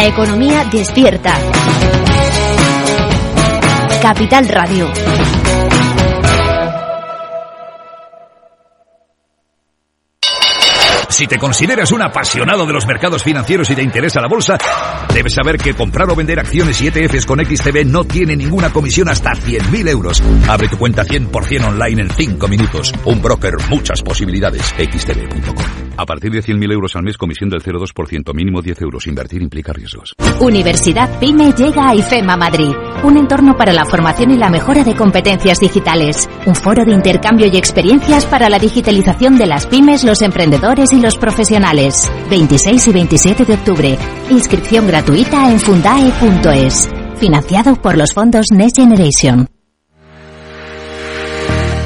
La economía despierta. Capital Radio. Si te consideras un apasionado de los mercados financieros y te interesa la bolsa, debes saber que comprar o vender acciones y ETFs con XTB no tiene ninguna comisión hasta 100.000 euros. Abre tu cuenta 100% online en 5 minutos. Un broker, muchas posibilidades. XTB.com. A partir de 100.000 euros al mes, comisión del 0,2%, mínimo 10 euros. Invertir implica riesgos. Universidad PYME llega a IFEMA Madrid, un entorno para la formación y la mejora de competencias digitales, un foro de intercambio y experiencias para la digitalización de las pymes, los emprendedores y los profesionales. 26 y 27 de octubre. Inscripción gratuita en fundae.es. Financiado por los fondos Next Generation.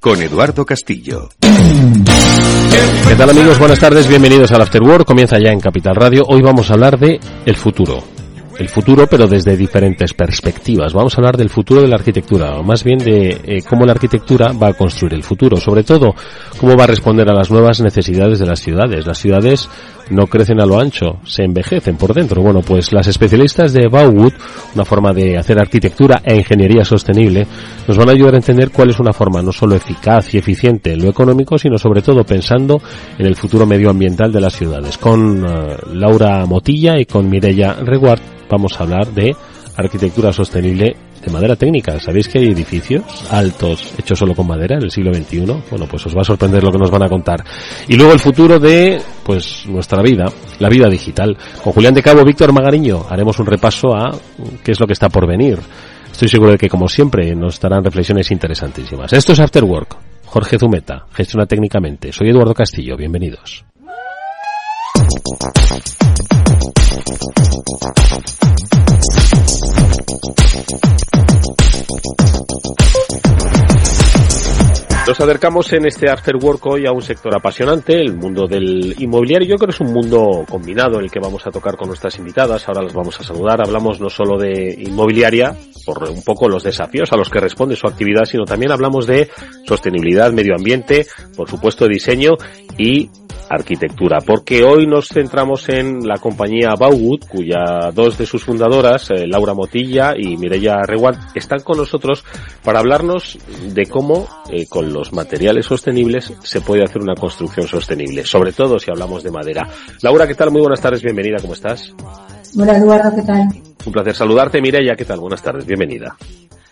con Eduardo Castillo. ¿Qué tal amigos? Buenas tardes, bienvenidos al After Work. Comienza ya en Capital Radio. Hoy vamos a hablar de el futuro. El futuro, pero desde diferentes perspectivas. Vamos a hablar del futuro de la arquitectura, o más bien de eh, cómo la arquitectura va a construir el futuro. Sobre todo, cómo va a responder a las nuevas necesidades de las ciudades. Las ciudades no crecen a lo ancho, se envejecen por dentro. Bueno, pues las especialistas de Bauwood, una forma de hacer arquitectura e ingeniería sostenible, nos van a ayudar a entender cuál es una forma no solo eficaz y eficiente en lo económico, sino sobre todo pensando en el futuro medioambiental de las ciudades. Con uh, Laura Motilla y con Mireia Reguard vamos a hablar de arquitectura sostenible de madera técnica. ¿Sabéis que hay edificios altos hechos solo con madera en el siglo XXI? Bueno, pues os va a sorprender lo que nos van a contar. Y luego el futuro de, pues, nuestra vida, la vida digital. Con Julián de Cabo, Víctor Magariño, haremos un repaso a qué es lo que está por venir. Estoy seguro de que, como siempre, nos darán reflexiones interesantísimas. Esto es After Work. Jorge Zumeta, gestiona técnicamente. Soy Eduardo Castillo, bienvenidos. Nos acercamos en este After Work hoy a un sector apasionante, el mundo del inmobiliario. Yo creo que es un mundo combinado el que vamos a tocar con nuestras invitadas. Ahora las vamos a saludar. Hablamos no solo de inmobiliaria, por un poco los desafíos a los que responde su actividad, sino también hablamos de sostenibilidad, medio ambiente, por supuesto diseño y arquitectura, porque hoy nos centramos en la compañía Bauwood, cuya dos de sus fundadoras, eh, Laura Motilla y Mireia Reguard, están con nosotros para hablarnos de cómo eh, con los materiales sostenibles se puede hacer una construcción sostenible, sobre todo si hablamos de madera. Laura, ¿qué tal? Muy buenas tardes, bienvenida, ¿cómo estás? Hola Eduardo, ¿qué tal? Un placer saludarte, Mireia, ¿qué tal? Buenas tardes, bienvenida.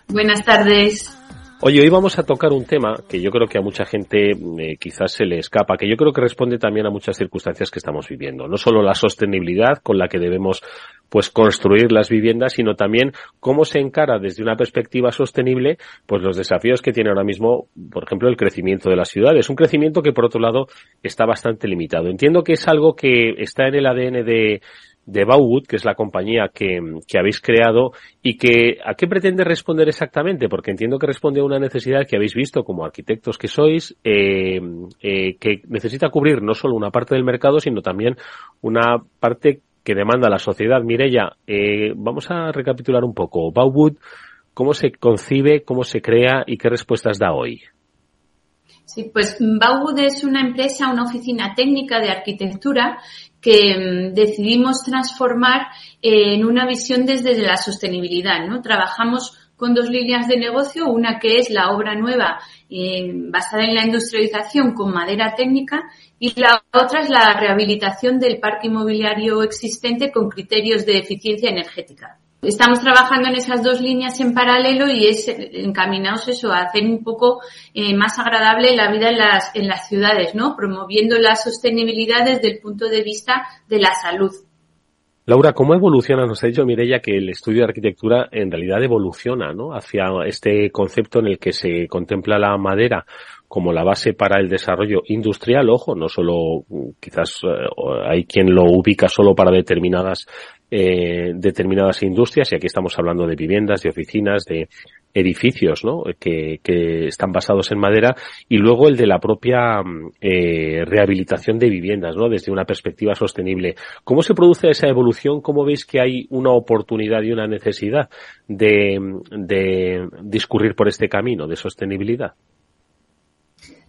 Buenas tardes. Oye, hoy vamos a tocar un tema que yo creo que a mucha gente eh, quizás se le escapa, que yo creo que responde también a muchas circunstancias que estamos viviendo. No solo la sostenibilidad con la que debemos pues construir las viviendas, sino también cómo se encara desde una perspectiva sostenible pues los desafíos que tiene ahora mismo, por ejemplo, el crecimiento de las ciudades. Un crecimiento que por otro lado está bastante limitado. Entiendo que es algo que está en el ADN de, de Bauwood, que es la compañía que, que, habéis creado y que a qué pretende responder exactamente, porque entiendo que responde a una necesidad que habéis visto como arquitectos que sois, eh, eh, que necesita cubrir no solo una parte del mercado, sino también una parte que demanda la sociedad. Mirella, eh, vamos a recapitular un poco. Bauwood, ¿cómo se concibe, cómo se crea y qué respuestas da hoy? Sí, pues Bauwood es una empresa, una oficina técnica de arquitectura que mm, decidimos transformar en una visión desde la sostenibilidad, ¿no? Trabajamos con dos líneas de negocio, una que es la obra nueva eh, basada en la industrialización con madera técnica y la otra es la rehabilitación del parque inmobiliario existente con criterios de eficiencia energética. Estamos trabajando en esas dos líneas en paralelo y es encaminados eso a hacer un poco eh, más agradable la vida en las, en las ciudades, ¿no? Promoviendo la sostenibilidad desde el punto de vista de la salud. Laura, ¿cómo evoluciona? Nos ha dicho Mirella que el estudio de arquitectura en realidad evoluciona, ¿no? Hacia este concepto en el que se contempla la madera como la base para el desarrollo industrial, ojo, no solo quizás eh, hay quien lo ubica solo para determinadas eh, determinadas industrias y aquí estamos hablando de viviendas, de oficinas, de edificios ¿no? que, están basados en madera y luego el de la propia eh, rehabilitación de viviendas ¿no? desde una perspectiva sostenible. ¿Cómo se produce esa evolución? ¿Cómo veis que hay una oportunidad y una necesidad de, de discurrir por este camino de sostenibilidad?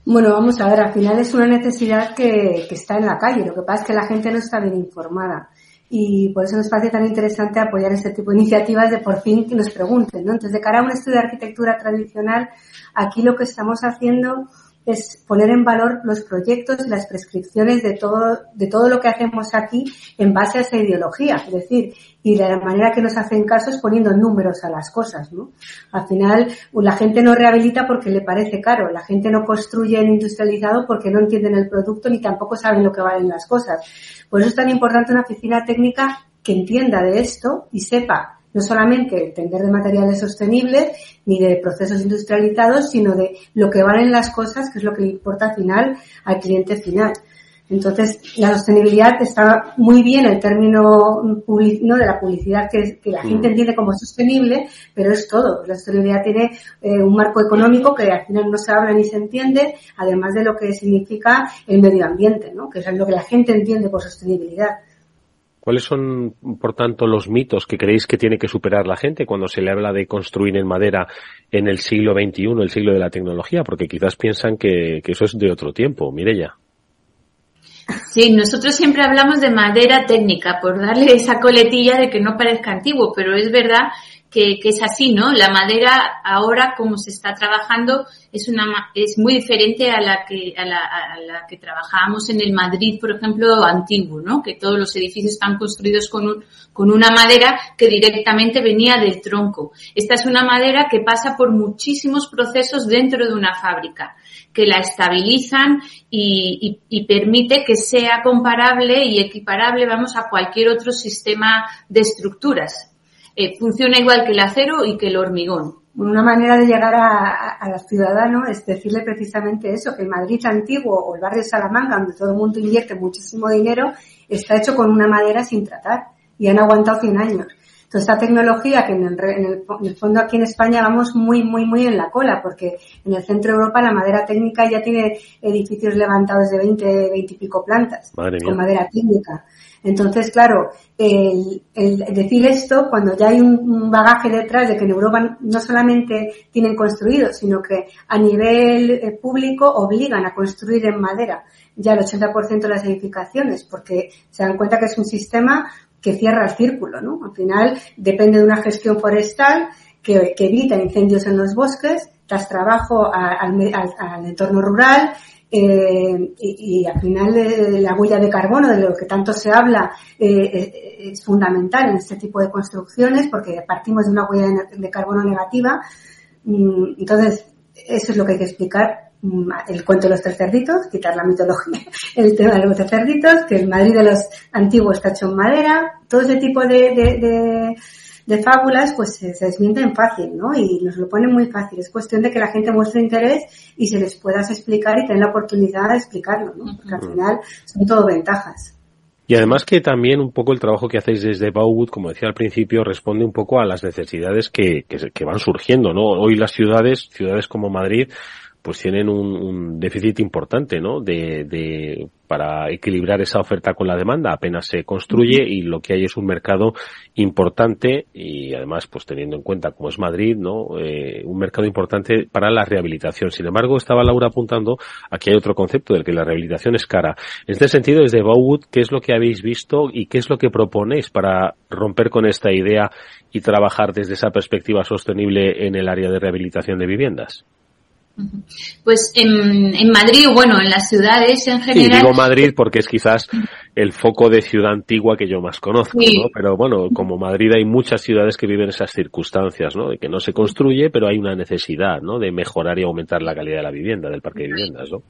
Bueno, vamos a ver, al final es una necesidad que, que, está en la calle. Lo que pasa es que la gente no está bien informada y por eso nos parece tan interesante apoyar este tipo de iniciativas de por fin que nos pregunten, ¿no? Entonces, de cara a un estudio de arquitectura tradicional, aquí lo que estamos haciendo es poner en valor los proyectos y las prescripciones de todo, de todo lo que hacemos aquí en base a esa ideología, es decir, y de la manera que nos hacen caso es poniendo números a las cosas, ¿no? Al final, la gente no rehabilita porque le parece caro, la gente no construye en industrializado porque no entienden el producto ni tampoco saben lo que valen las cosas. Por eso es tan importante una oficina técnica que entienda de esto y sepa no solamente entender de materiales sostenibles ni de procesos industrializados, sino de lo que valen las cosas, que es lo que le importa al final al cliente final. Entonces, la sostenibilidad está muy bien el término ¿no? de la publicidad que, que la gente entiende como sostenible, pero es todo. La sostenibilidad tiene eh, un marco económico que al final no se habla ni se entiende, además de lo que significa el medio ambiente, ¿no? que es lo que la gente entiende por sostenibilidad. ¿Cuáles son, por tanto, los mitos que creéis que tiene que superar la gente cuando se le habla de construir en madera en el siglo XXI, el siglo de la tecnología? Porque quizás piensan que, eso es de otro tiempo. Mirella. Sí, nosotros siempre hablamos de madera técnica, por darle esa coletilla de que no parezca antiguo, pero es verdad que, es así, ¿no? La madera ahora, como se está trabajando, es una es muy diferente a la que a trabajábamos en el Madrid, por ejemplo, antiguo, ¿no? Que todos los edificios están construidos con un, con una madera que directamente venía del tronco. Esta es una madera que pasa por muchísimos procesos dentro de una fábrica que la estabilizan y permite que sea comparable y equiparable, vamos, a cualquier otro sistema de estructuras. Eh, funciona igual que el acero y que el hormigón. Una manera de llegar a, a, los ciudadanos es decirle precisamente eso, que el Madrid antiguo o el barrio de Salamanca, donde todo el mundo invierte muchísimo dinero, está hecho con una madera sin tratar y han aguantado 100 años. Entonces, esta tecnología que en el, en, el, en el, fondo aquí en España vamos muy, muy, muy en la cola, porque en el centro de Europa la madera técnica ya tiene edificios levantados de 20, 20 y pico plantas, con madera técnica. Entonces, claro, el, decir esto cuando ya hay un, bagaje detrás de que en Europa no solamente tienen construido, sino que a nivel eh, público obligan a construir en madera ya el 80% de las edificaciones, porque se dan cuenta que es un sistema que cierra el círculo, ¿no? Al final depende de una gestión forestal que, evita incendios en los bosques, das trabajo al entorno rural, eh, y, y, al final la huella de carbono, de lo que tanto se habla, eh, eh, es fundamental en este tipo de construcciones porque partimos de una huella de, carbono negativa. Mm, entonces, eso es lo que hay que explicar. Mm, el cuento de los tres cerditos, quitar la mitología, el tema de los tres cerditos, que el Madrid de los antiguos está hecho en madera, todo ese tipo de, de de fábulas, pues se, se desmienten fácil, ¿no? Y nos lo ponen muy fácil. Es cuestión de que la gente muestre interés y se les puedas explicar y tener la oportunidad de explicarlo, ¿no? Porque al final son todo ventajas. Y además que también un poco el trabajo que hacéis desde Bauwood, como decía al principio, responde un poco a las necesidades que, que, que van surgiendo, ¿no? Hoy las ciudades, ciudades como Madrid, pues tienen un, un déficit importante, ¿no? De, de, para equilibrar esa oferta con la demanda. Apenas se construye y lo que hay es un mercado importante y además, pues teniendo en cuenta como es Madrid, ¿no? Eh, un mercado importante para la rehabilitación. Sin embargo, estaba Laura apuntando, aquí hay otro concepto del que la rehabilitación es cara. En este sentido, desde Bowwood, ¿qué es lo que habéis visto y qué es lo que proponéis para romper con esta idea y trabajar desde esa perspectiva sostenible en el área de rehabilitación de viviendas? Pues en, en, Madrid, bueno, en las ciudades en general. Sí, digo Madrid porque es quizás el foco de ciudad antigua que yo más conozco, sí. ¿no? Pero bueno, como Madrid hay muchas ciudades que viven esas circunstancias, ¿no? De que no se construye, pero hay una necesidad, ¿no? De mejorar y aumentar la calidad de la vivienda, del parque de viviendas, ¿no?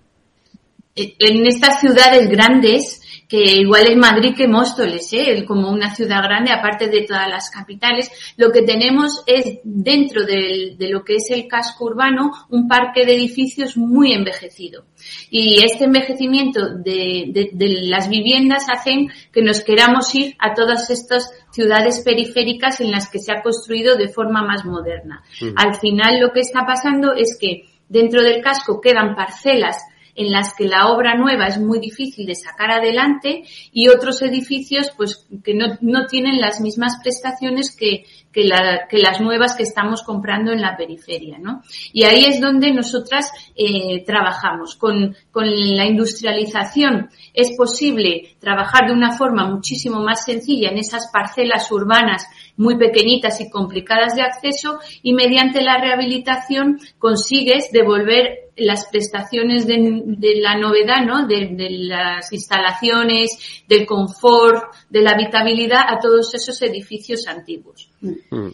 En estas ciudades grandes, que igual es Madrid que Móstoles, ¿eh? como una ciudad grande, aparte de todas las capitales. Lo que tenemos es, dentro de lo que es el casco urbano, un parque de edificios muy envejecido. Y este envejecimiento de, las viviendas hacen que nos queramos ir a todas estas ciudades periféricas en las que se ha construido de forma más moderna. Al final lo que está pasando es que dentro del casco quedan parcelas en las que la obra nueva es muy difícil de sacar adelante y otros edificios pues que no, no tienen las mismas prestaciones que, que, la, que, las nuevas que estamos comprando en la periferia, ¿no? Y ahí es donde nosotras eh, trabajamos. Con, con la industrialización es posible trabajar de una forma muchísimo más sencilla en esas parcelas urbanas muy pequeñitas y complicadas de acceso y mediante la rehabilitación consigues devolver las prestaciones de, la novedad, ¿no? De, las instalaciones, del confort, de la habitabilidad a todos esos edificios antiguos. Mm.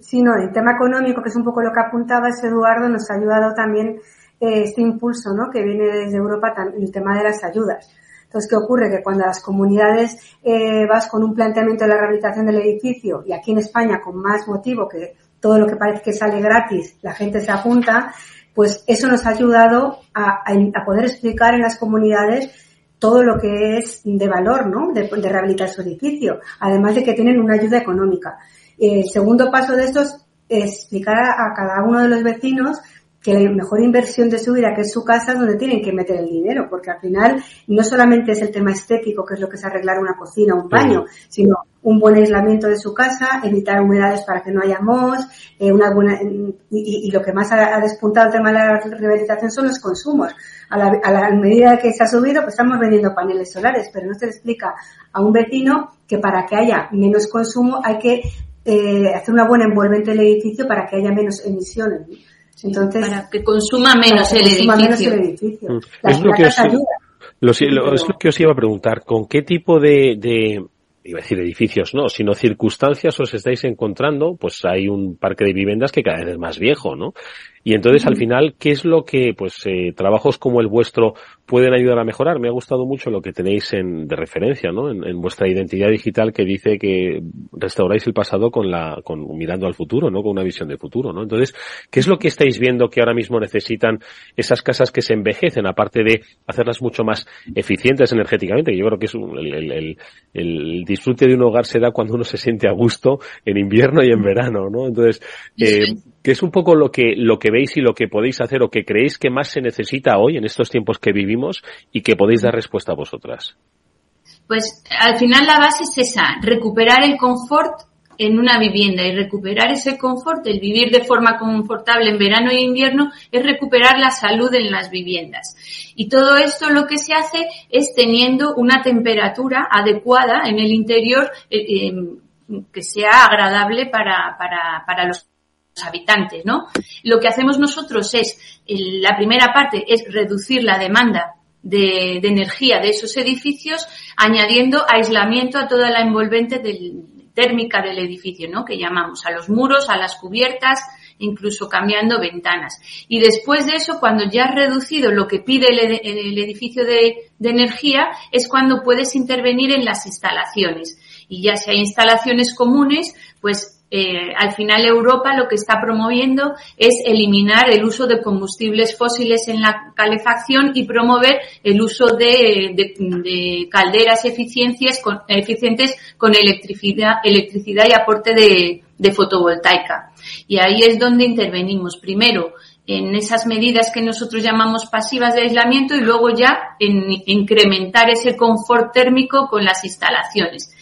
sí, no, el tema económico, que es un poco lo que apuntaba ese Eduardo, nos ha ayudado también eh, este impulso, ¿no? Que viene desde Europa, el tema de las ayudas. Entonces, ¿qué ocurre? Que cuando las comunidades eh, vas con un planteamiento de la rehabilitación del edificio y aquí en España con más motivo que todo lo que parece que sale gratis, la gente se apunta, pues eso nos ha ayudado a, poder explicar en las comunidades todo lo que es de valor, ¿no? De, rehabilitar su edificio, además de que tienen una ayuda económica. El segundo paso de esto es explicar a, cada uno de los vecinos que la mejor inversión de su vida, que es su casa, es donde tienen que meter el dinero, porque al final no solamente es el tema estético, que es lo que es arreglar una cocina, un baño, sino un buen aislamiento de su casa, evitar humedades para que no haya mos, eh, una buena, y, lo que más ha, despuntado el tema de la rehabilitación son los consumos. A la, a la medida que se ha subido, pues estamos vendiendo paneles solares, pero no se le explica a un vecino que para que haya menos consumo hay que eh, hacer una buena envolvente del edificio para que haya menos emisiones. Entonces, para que consuma menos, el, edificio. Mm. es, lo que os, es lo que os iba a preguntar. ¿Con qué tipo de iba a decir edificios, no, sino circunstancias os estáis encontrando, pues hay un parque de viviendas que cada vez es más viejo, ¿no? Y entonces, al final, ¿qué es lo que, pues, eh, trabajos como el vuestro pueden ayudar a mejorar? Me ha gustado mucho lo que tenéis en, de referencia, ¿no? En, vuestra identidad digital que dice que restauráis el pasado con la, con, mirando al futuro, ¿no? Con una visión de futuro, ¿no? Entonces, ¿qué es lo que estáis viendo que ahora mismo necesitan esas casas que se envejecen, aparte de hacerlas mucho más eficientes energéticamente? Que yo creo que es el, el, el, disfrute de un hogar se da cuando uno se siente a gusto en invierno y en verano, ¿no? Entonces, eh, ¿qué es un poco lo que, lo que veis y lo que podéis hacer o que creéis que más se necesita hoy en estos tiempos que vivimos y que podéis dar respuesta a vosotras? Pues al final la base es esa, recuperar el confort en una vivienda y recuperar ese confort, el vivir de forma confortable en verano e invierno, es recuperar la salud en las viviendas. Y todo esto lo que se hace es teniendo una temperatura adecuada en el interior eh, eh, que sea agradable para, para, para los habitantes, ¿no? Lo que hacemos nosotros es, la primera parte es reducir la demanda de, energía de esos edificios, añadiendo aislamiento a toda la envolvente térmica del edificio, ¿no? Que llamamos a los muros, a las cubiertas, incluso cambiando ventanas. Y después de eso, cuando ya has reducido lo que pide el, edificio de, de energía, es cuando puedes intervenir en las instalaciones. Y ya si hay instalaciones comunes, pues eh, al final Europa lo que está promoviendo es eliminar el uso de combustibles fósiles en la calefacción y promover el uso de, calderas con, eficientes con electricidad, electricidad y aporte de, de fotovoltaica. Y ahí es donde intervenimos. Primero, en esas medidas que nosotros llamamos pasivas de aislamiento y luego ya en incrementar ese confort térmico con las instalaciones.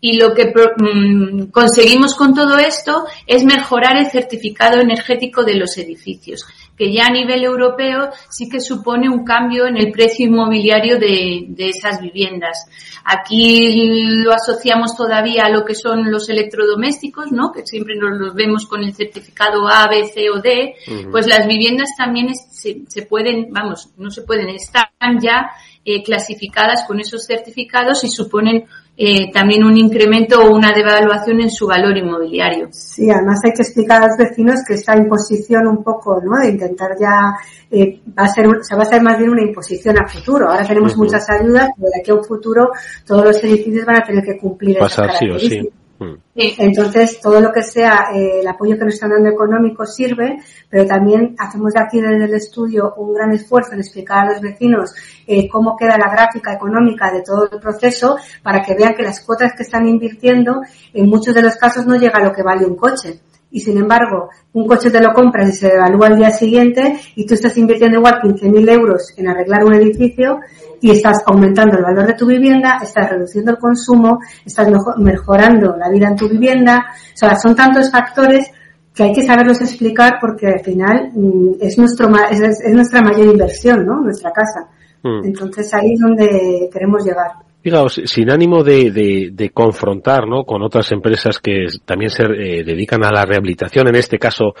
Y lo que mm, conseguimos con todo esto es mejorar el certificado energético de los edificios, que ya a nivel europeo sí que supone un cambio en el precio inmobiliario de, de esas viviendas. Aquí lo asociamos todavía a lo que son los electrodomésticos, ¿no? Que siempre nos los vemos con el certificado A, B, C o D. Pues las viviendas también se, se pueden, vamos, no se pueden, están ya eh, clasificadas con esos certificados y suponen eh, también un incremento o una devaluación en su valor inmobiliario. Sí, además hay que explicar a los vecinos que esta imposición un poco, ¿no? De intentar ya eh, va a ser, se va a ser más bien una imposición a futuro. Ahora tenemos muchas ayudas, pero de aquí a un futuro todos los edificios van a tener que cumplir Pasar sí o sí. Mm. Entonces, todo lo que sea eh, el apoyo que nos están dando económico sirve, pero también hacemos aquí desde el estudio un gran esfuerzo en explicar a los vecinos eh, cómo queda la gráfica económica de todo el proceso para que vean que las cuotas que están invirtiendo en muchos de los casos no llega a lo que vale un coche y sin embargo un coche te lo compras y se evalúa al día siguiente y tú estás invirtiendo igual 15.000 euros en arreglar un edificio y estás aumentando el valor de tu vivienda, estás reduciendo el consumo, estás mejorando la vida en tu vivienda. O sea, son tantos factores que hay que saberlos explicar porque al final mm, es, nuestro, es, es nuestra mayor inversión, ¿no? Nuestra casa. Mm. Entonces ahí es donde queremos llegar. Fijaos, sin ánimo de, de, confrontar ¿no? con otras empresas que también se eh, dedican a la rehabilitación, en este caso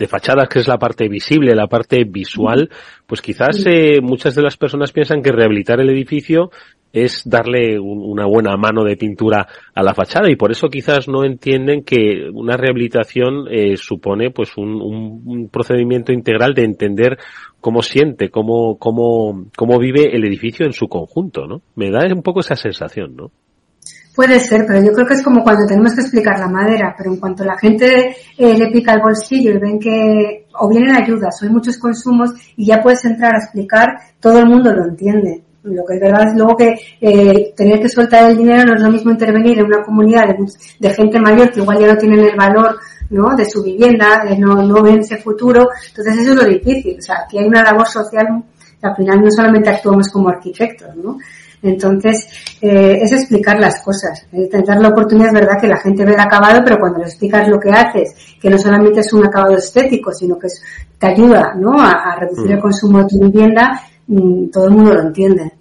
de fachadas, que es la parte visible, la parte visual, pues quizás eh, muchas de las personas piensan que rehabilitar el edificio es darle una buena mano de pintura a la fachada y por eso quizás no entienden que una rehabilitación eh, supone pues un, un, procedimiento integral de entender cómo siente, cómo, cómo, cómo vive el edificio en su conjunto, ¿no? Me da un poco esa sensación, ¿no? Puede ser, pero yo creo que es como cuando tenemos que explicar la madera, pero en cuanto la gente eh, le pica el bolsillo y ven que o vienen ayudas o hay muchos consumos y ya puedes entrar a explicar, todo el mundo lo entiende. Lo que es verdad es luego que eh, tener que soltar el dinero no es lo mismo intervenir en una comunidad de, de gente mayor que igual ya no tienen el valor ¿no? de su vivienda, no, no ven ese futuro. Entonces eso es lo difícil. O sea, aquí hay una labor social al final no solamente actuamos como arquitectos, ¿no? Entonces, eh, es explicar las cosas. Intentar la oportunidad es verdad que la gente ve el acabado, pero cuando le explicas lo que haces, que no solamente es un acabado estético, sino que es, te ayuda, ¿no? A, reducir el mm. consumo de tu vivienda, mm, todo el mundo lo entiende.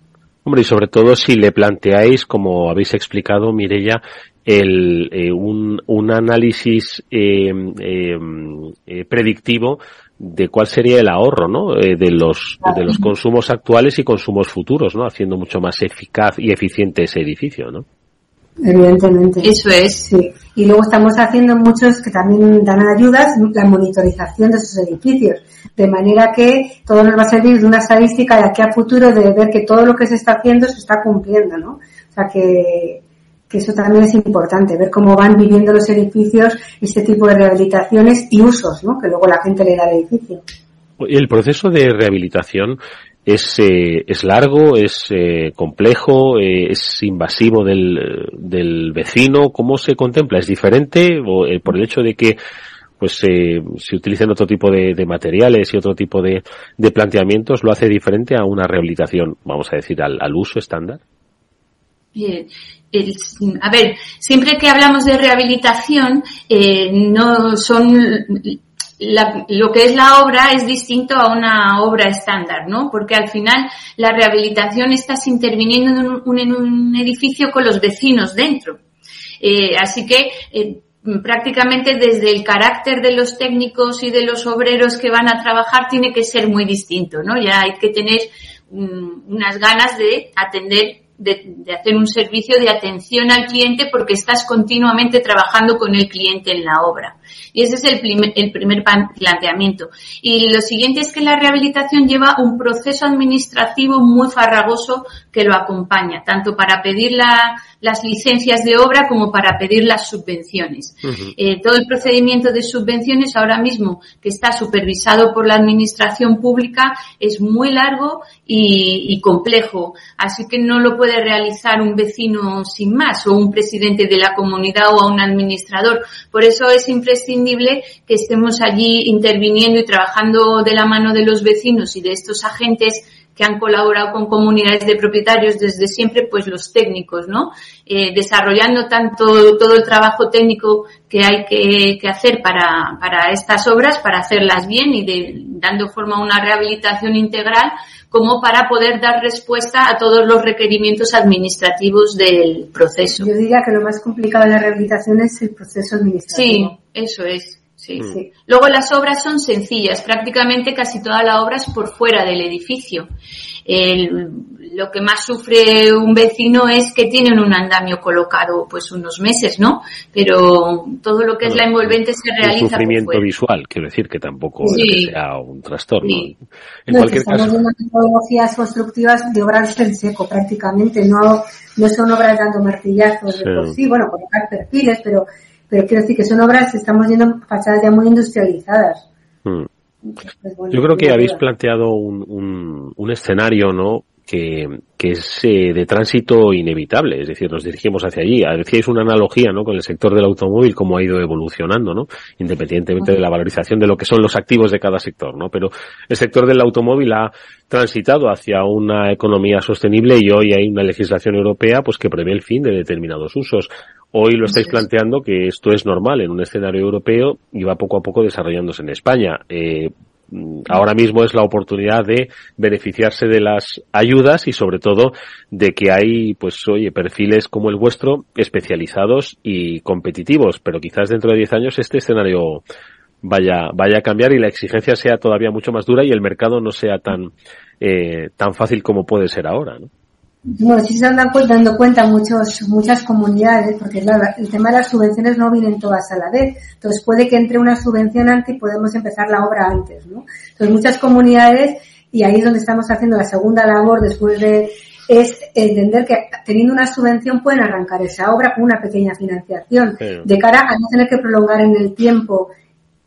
Hombre, y sobre todo si le planteáis, como habéis explicado, Mirella, el, eh, un, un, análisis eh, eh, predictivo de cuál sería el ahorro, ¿no? de los de los consumos actuales y consumos futuros, ¿no? Haciendo mucho más eficaz y eficiente ese edificio, ¿no? Evidentemente. Eso es. Sí. Y luego estamos haciendo muchos que también dan ayudas, la monitorización de esos edificios. De manera que todo nos va a servir de una estadística de aquí a futuro de ver que todo lo que se está haciendo se está cumpliendo, ¿no? O sea que, que eso también es importante, ver cómo van viviendo los edificios este tipo de rehabilitaciones y usos, ¿no? Que luego la gente le da al edificio. El proceso de rehabilitación es, eh, es largo, es eh, complejo, eh, es invasivo del, del vecino. ¿Cómo se contempla? ¿Es diferente o, por el hecho de que pues se utilizan otro tipo de, materiales y otro tipo de, de, planteamientos lo hace diferente a una rehabilitación, vamos a decir, al, al uso estándar? Bien a ver, siempre que hablamos de rehabilitación, eh, no son lo que es la obra es distinto a una obra estándar, ¿no? Porque al final la rehabilitación estás interviniendo en un, en un edificio con los vecinos dentro. Eh, así que eh, prácticamente desde el carácter de los técnicos y de los obreros que van a trabajar tiene que ser muy distinto, ¿no? Ya hay que tener mm, unas ganas de atender de, hacer un servicio de atención al cliente porque estás continuamente trabajando con el cliente en la obra. Y ese es el primer, el primer planteamiento. Y lo siguiente es que la rehabilitación lleva un proceso administrativo muy farragoso que lo acompaña, tanto para pedir las licencias de obra como para pedir las subvenciones. Eh, todo el procedimiento de subvenciones ahora mismo, que está supervisado por la administración pública, es muy largo y, complejo. Así que no lo puede realizar un vecino sin más o un presidente de la comunidad o un administrador. Por eso es imprescindible que estemos allí interviniendo y trabajando de la mano de los vecinos y de estos agentes que han colaborado con comunidades de propietarios desde siempre, pues los técnicos, ¿no? Eh, desarrollando tanto todo el trabajo técnico que hay que, hacer para, para, estas obras, para hacerlas bien y de, dando forma a una rehabilitación integral, como para poder dar respuesta a todos los requerimientos administrativos del proceso. Yo diría que lo más complicado de la rehabilitación es el proceso administrativo. Sí, eso es. Sí, sí. Luego las obras son sencillas, prácticamente casi toda la obra es por fuera del edificio. lo que más sufre un vecino es que tienen un andamio colocado pues unos meses, ¿no? Pero todo lo que es la envolvente se realiza. Un sufrimiento visual, quiero decir que tampoco sea un trastorno. En cualquier estamos caso. viendo metodologías constructivas de obras en seco prácticamente, no, no son obras dando martillazos de por sí, bueno, colocar perfiles, pero, pero quiero decir que son obras, estamos viendo fachadas ya muy industrializadas. Mm. Yo creo que habéis planteado un, un, un escenario, ¿no? Que, que es eh, de tránsito inevitable, es decir, nos dirigimos hacia allí. Decíais una analogía, ¿no? Con el sector del automóvil, cómo ha ido evolucionando, ¿no? Independientemente de la valorización de lo que son los activos de cada sector, ¿no? Pero el sector del automóvil ha transitado hacia una economía sostenible y hoy hay una legislación europea, pues que prevé el fin de determinados usos. Hoy lo estáis planteando que esto es normal en un escenario europeo y va poco a poco desarrollándose en España. Eh, ahora mismo es la oportunidad de beneficiarse de las ayudas y sobre todo de que hay, pues oye, perfiles como el vuestro especializados y competitivos, pero quizás dentro de 10 años este escenario vaya, vaya a cambiar y la exigencia sea todavía mucho más dura y el mercado no sea tan, eh, tan fácil como puede ser ahora, ¿no? Bueno, sí se están dando cuenta muchos, muchas comunidades, porque claro, el tema de las subvenciones no vienen todas a la vez. Entonces puede que entre una subvención antes y podemos empezar la obra antes, ¿no? Entonces muchas comunidades, y ahí es donde estamos haciendo la segunda labor después de, es entender que teniendo una subvención pueden arrancar esa obra con una pequeña financiación, de cara a no tener que prolongar en el tiempo,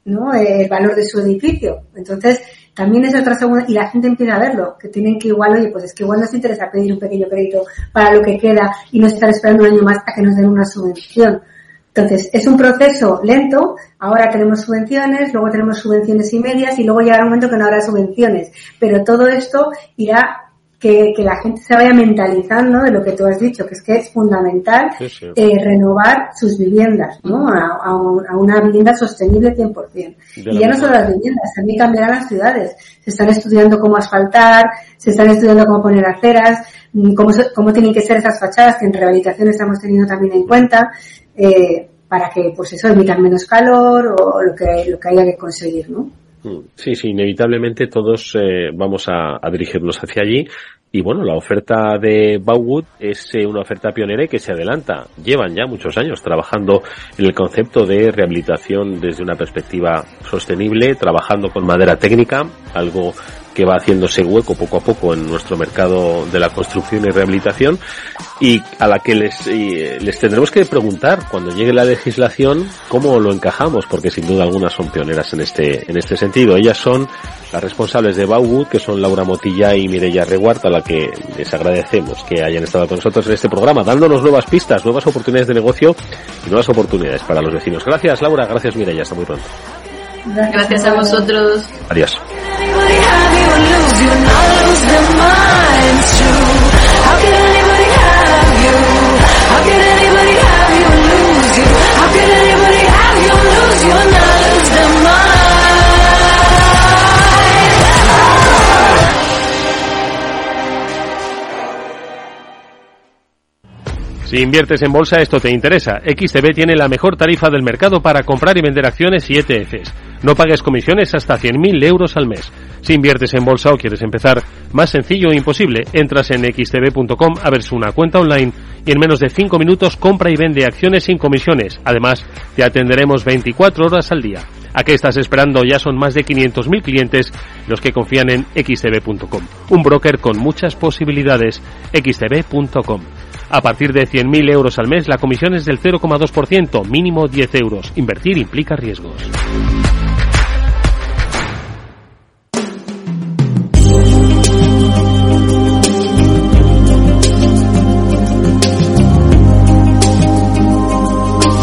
¿no? El valor de su edificio. Entonces, también es otra segunda, y la gente empieza a verlo, que tienen que igual, oye, pues es que igual nos interesa pedir un pequeño crédito para lo que queda y no estar esperando un año más a que nos den una subvención. Entonces, es un proceso lento, ahora tenemos subvenciones, luego tenemos subvenciones y medias y luego llegará un momento que no habrá subvenciones, pero todo esto irá que, que, la gente se vaya mentalizando de lo que tú has dicho, que es que es fundamental Sí, sí. eh, renovar sus viviendas, ¿no? A, a un- a una vivienda sostenible 100%. De Y ya no solo las viviendas, también cambiarán las ciudades. Se están estudiando cómo asfaltar, se están estudiando cómo poner aceras, mm, cómo, cómo tienen que ser esas fachadas que en rehabilitación estamos teniendo también en cuenta, eh, para que, pues eso, emitan menos calor o lo que, lo que haya que conseguir, ¿no? Mm, Sí, sí, inevitablemente todos eh, vamos a, dirigirnos hacia allí. Y bueno, la oferta de Bauwood es eh, una oferta pionera y que se adelanta. Llevan ya muchos años trabajando en el concepto de rehabilitación desde una perspectiva sostenible, trabajando con madera técnica, algo que va haciéndose hueco poco a poco en nuestro mercado de la construcción y rehabilitación y a la que les, eh, les tendremos que preguntar cuando llegue la legislación cómo lo encajamos, porque sin duda algunas son pioneras en este, en este sentido. Ellas son las responsables de Bauwood, que son Laura Motilla y Mireia Reguart, a la que les agradecemos que hayan estado con nosotros en este programa, dándonos nuevas pistas, nuevas oportunidades de negocio y nuevas oportunidades para los vecinos. Gracias Laura, gracias Mireia, hasta muy pronto. Gracias a vosotros. Adiós. Si inviertes en bolsa, esto te interesa. XTB tiene la mejor tarifa del mercado para comprar y vender acciones y ETFs. No pagues comisiones hasta 100.000 euros al mes. Si inviertes en bolsa o quieres empezar, más sencillo o imposible, entras en xtb.com, abres una cuenta online y en menos de 5 minutos compra y vende acciones sin comisiones. Además, te atenderemos 24 horas al día. ¿A qué estás esperando? Ya son más de 500.000 clientes los que confían en xtb.com. Un broker con muchas posibilidades. xtb.com. A partir de 100.000 euros al mes, la comisión es del 0,2%, mínimo 10 euros. Invertir implica riesgos.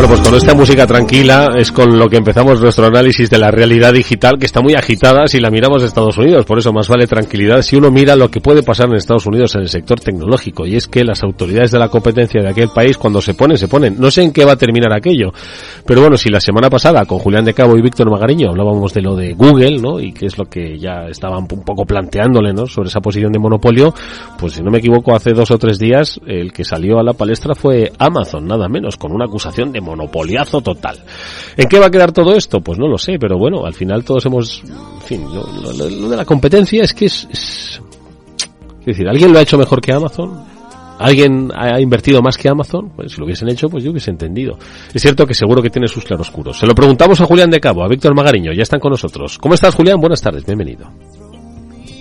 Bueno, pues con esta música tranquila es con lo que empezamos nuestro análisis de la realidad digital que está muy agitada si la miramos de Estados Unidos. Por eso más vale tranquilidad si uno mira lo que puede pasar en Estados Unidos en el sector tecnológico. Y es que las autoridades de la competencia de aquel país cuando se ponen, se ponen. No sé en qué va a terminar aquello. Pero bueno, si la semana pasada con Julián de Cabo y Víctor Magariño hablábamos de lo de Google, ¿no? Y que es lo que ya estaban un poco planteándole, ¿no? Sobre esa posición de monopolio, pues si no me equivoco hace dos o tres días el que salió a la palestra fue Amazon, nada menos, con una acusación de monopoliazo total. ¿En qué va a quedar todo esto? Pues no lo sé, pero bueno, al final todos hemos, en fin, lo, de la competencia es que es, es, decir, ¿alguien lo ha hecho mejor que Amazon? ¿Alguien ha invertido más que Amazon? Pues si lo hubiesen hecho, pues yo hubiese entendido. Es cierto que seguro que tiene sus claroscuros. Se lo preguntamos a Julián de Cabo, a Víctor Magariño, ya están con nosotros. ¿Cómo estás, Julián? Buenas tardes, bienvenido.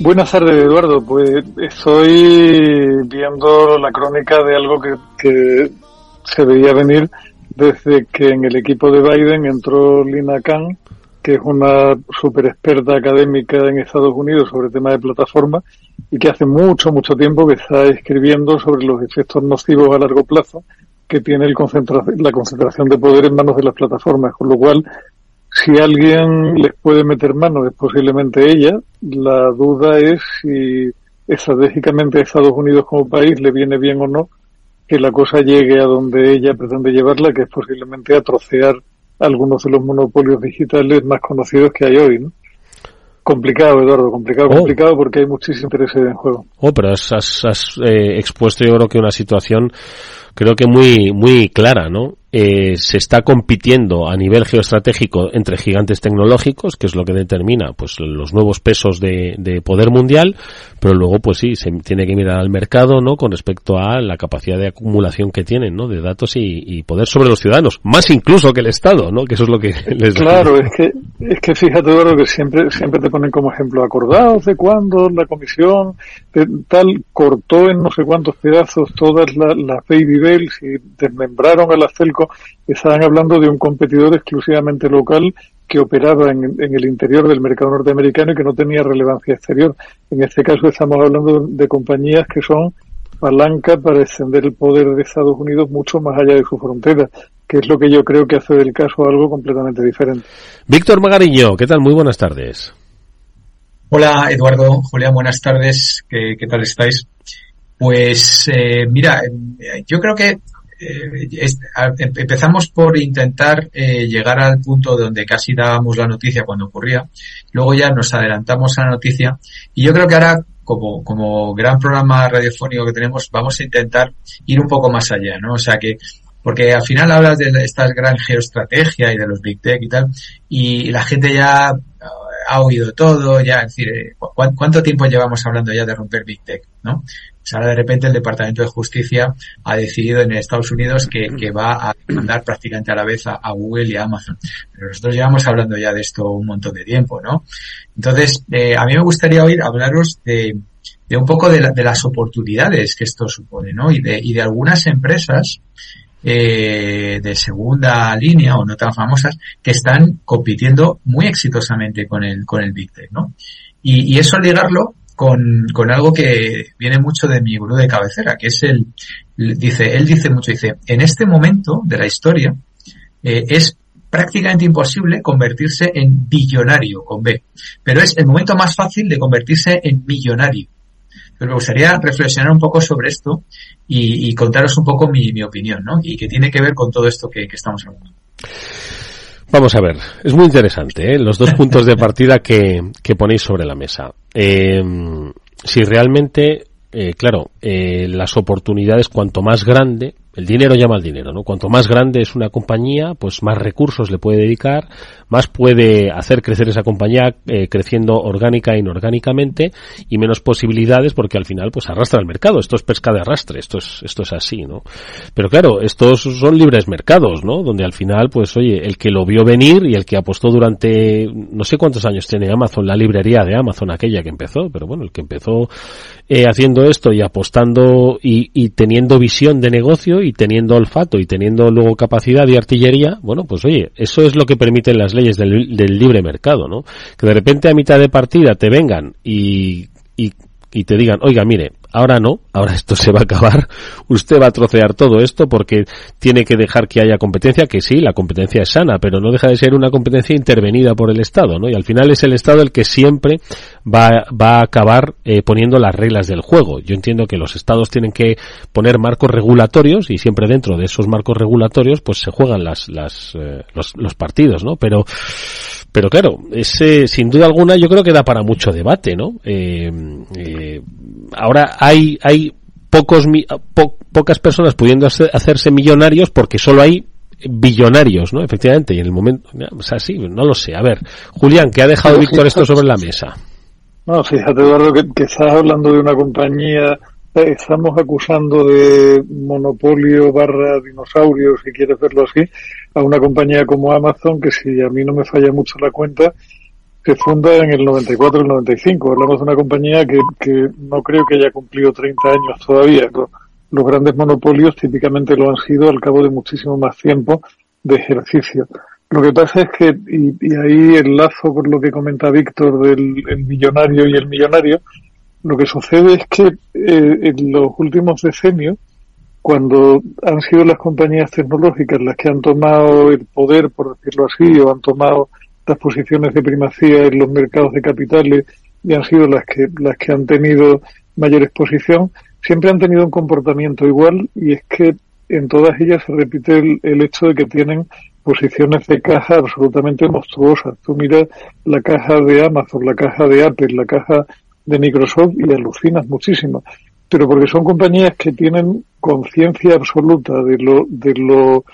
Buenas tardes, Eduardo. Pues estoy viendo la crónica de algo que, que se veía venir desde que en el equipo de Biden entró Lina Khan, que es una super experta académica en Estados Unidos sobre temas de plataforma y que hace mucho, mucho tiempo que está escribiendo sobre los efectos nocivos a largo plazo que tiene el la concentración de poder en manos de las plataformas, con lo cual si alguien les puede meter mano es posiblemente ella. La duda es si estratégicamente a Estados Unidos como país le viene bien o no que la cosa llegue a donde ella pretende llevarla, que es posiblemente a trocear algunos de los monopolios digitales más conocidos que hay hoy, ¿no? Complicado, Eduardo, complicado, oh. complicado porque hay muchísimo interés en juego. Oh, pero has, has, eh, expuesto yo creo que una situación creo que muy, muy clara, ¿no? Eh, se está compitiendo a nivel geoestratégico entre gigantes tecnológicos, que es lo que determina pues los nuevos pesos de, de, poder mundial, pero luego pues sí, se tiene que mirar al mercado, ¿no? Con respecto a la capacidad de acumulación que tienen, ¿no? De datos y, y poder sobre los ciudadanos, más incluso que el Estado, ¿no? Que eso es lo que les Claro, es que, es que fíjate, Eduardo, que siempre, siempre te ponen como ejemplo, acordados de cuando la comisión tal cortó en no sé cuántos pedazos todas las la baby bells y desmembraron a la Estaban hablando de un competidor exclusivamente local que operaba en, el interior del mercado norteamericano y que no tenía relevancia exterior. En este caso estamos hablando de compañías que son palanca para extender el poder de Estados Unidos mucho más allá de su frontera, que es lo que yo creo que hace del caso algo completamente diferente. Víctor Magariño, ¿qué tal? Muy buenas tardes. Hola Eduardo, Julián, buenas tardes, ¿qué, qué tal estáis? Pues eh, mira, yo creo que eh, em, empezamos por intentar eh, llegar al punto donde casi dábamos la noticia cuando ocurría, luego ya nos adelantamos a la noticia y yo creo que ahora como, como gran programa radiofónico que tenemos vamos a intentar ir un poco más allá, ¿no? O sea que porque al final hablas de esta gran geoestrategia y de los big tech y tal, y la gente ya ha oído todo, ya, es decir, eh, ¿cuánto tiempo llevamos hablando ya de romper Big Tech, no? Pues ahora de repente el Departamento de Justicia ha decidido en Estados Unidos que, va a mandar prácticamente a la vez a, Google y a Amazon. Pero nosotros llevamos hablando ya de esto un montón de tiempo, ¿no? Entonces, eh, a mí me gustaría oír hablaros de, de un poco de, de, las oportunidades que esto supone, ¿no? Y de, y de algunas empresas eh, de segunda línea o no tan famosas que están compitiendo muy exitosamente con el, con el Big Tech, ¿no? Y, y eso ligarlo con, con algo que viene mucho de mi gurú de cabecera, que es el, dice, él dice mucho, dice, en este momento de la historia, eh, es prácticamente imposible convertirse en billonario con B, pero es el momento más fácil de convertirse en millonario. Pero me gustaría reflexionar un poco sobre esto y, contaros un poco mi, opinión, ¿no? Y que tiene que ver con todo esto que, estamos hablando. Vamos a ver, es muy interesante ¿eh? los dos puntos de partida que, ponéis sobre la mesa. Eh, si realmente, eh, claro, eh, las oportunidades cuanto más grande, el dinero llama al dinero, ¿no? Cuanto más grande es una compañía, pues más recursos le puede dedicar, más puede hacer crecer esa compañía eh, creciendo orgánica e inorgánicamente y menos posibilidades porque al final pues arrastra el mercado. Esto es pesca de arrastre, esto es, esto es así, ¿no? Pero claro, estos son libres mercados, ¿no? Donde al final pues oye, el que lo vio venir y el que apostó durante no sé cuántos años tiene Amazon, la librería de Amazon aquella que empezó, pero bueno, el que empezó eh, haciendo esto y apostando y, y teniendo visión de negocio y teniendo olfato y teniendo luego capacidad de artillería, bueno, pues oye, eso es lo que permiten las leyes del, libre mercado, ¿no? Que de repente a mitad de partida te vengan y, y, y te digan, oiga, mire, Ahora no, ahora esto se va a acabar. Usted va a trocear todo esto porque tiene que dejar que haya competencia, que sí, la competencia es sana, pero no deja de ser una competencia intervenida por el Estado, ¿no? Y al final es el Estado el que siempre va, va a acabar eh, poniendo las reglas del juego. Yo entiendo que los Estados tienen que poner marcos regulatorios y siempre dentro de esos marcos regulatorios pues se juegan las, las, eh, los, los partidos, ¿no? Pero pero claro, ese, sin duda alguna yo creo que da para mucho debate, ¿no? Eh, eh, ahora hay, hay pocos, pocas personas pudiendo hacerse millonarios porque solo hay billonarios, ¿no? Efectivamente, y en el momento, o sea, sí, no lo sé. A ver, Julián, ¿qué ha dejado Víctor esto sobre la mesa? No, fíjate, Eduardo, que, que estás hablando de una compañía estamos acusando de monopolio barra dinosaurio, si quieres verlo así, a una compañía como Amazon, que si a mí no me falla mucho la cuenta, se funda en el 94 y el 95. Hablamos de una compañía que, que no creo que haya cumplido 30 años todavía. Los grandes monopolios típicamente lo han sido al cabo de muchísimo más tiempo de ejercicio. Lo que pasa es que, y, y ahí enlazo con lo que comenta Víctor del el millonario y el millonario, lo que sucede es que eh, en los últimos decenios, cuando han sido las compañías tecnológicas las que han tomado el poder, por decirlo así, o han tomado las posiciones de primacía en los mercados de capitales y han sido las que, las que han tenido mayor exposición, siempre han tenido un comportamiento igual y es que en todas ellas se repite el, el hecho de que tienen posiciones de caja absolutamente monstruosas. Tú miras la caja de Amazon, la caja de Apple, la caja de Microsoft y alucinas muchísimo. Pero porque son compañías que tienen conciencia absoluta de lo, de lo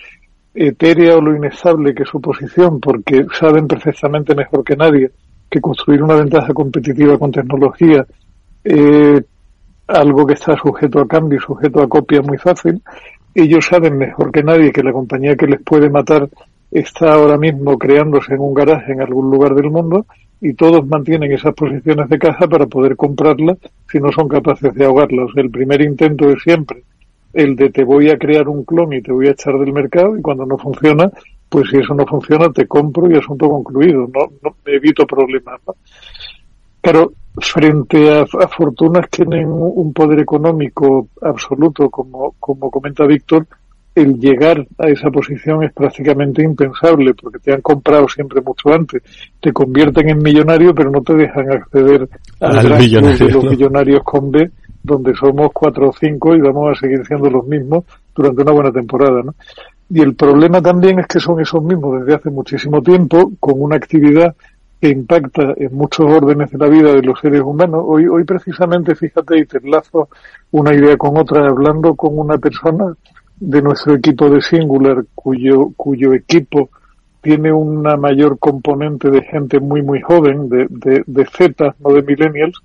etérea o lo inestable que es su posición, porque saben perfectamente mejor que nadie que construir una ventaja competitiva con tecnología eh, algo que está sujeto a cambio, sujeto a copia muy fácil. Ellos saben mejor que nadie que la compañía que les puede matar está ahora mismo creándose en un garaje en algún lugar del mundo y todos mantienen esas posiciones de caja para poder comprarla si no son capaces de ahogarlas. el primer intento es siempre el de te voy a crear un clon y te voy a echar del mercado y cuando no funciona, pues si eso no funciona te compro y asunto concluido, no, no evito problemas. Pero frente a, a, fortunas que tienen un poder económico absoluto, como, como comenta Víctor, el llegar a esa posición es prácticamente impensable porque te han comprado siempre mucho antes. Te convierten en millonario pero no te dejan acceder al, al millonario, de los millonarios con B donde somos cuatro o cinco y vamos a seguir siendo los mismos durante una buena temporada. ¿no? Y el problema también es que son esos mismos desde hace muchísimo tiempo con una actividad que impacta en muchos órdenes de la vida de los seres humanos. Hoy, hoy precisamente, fíjate, y te enlazo una idea con otra, hablando con una persona de nuestro equipo de Singular, cuyo, cuyo equipo tiene una mayor componente de gente muy, muy joven, de, de, de Z, no de millennials,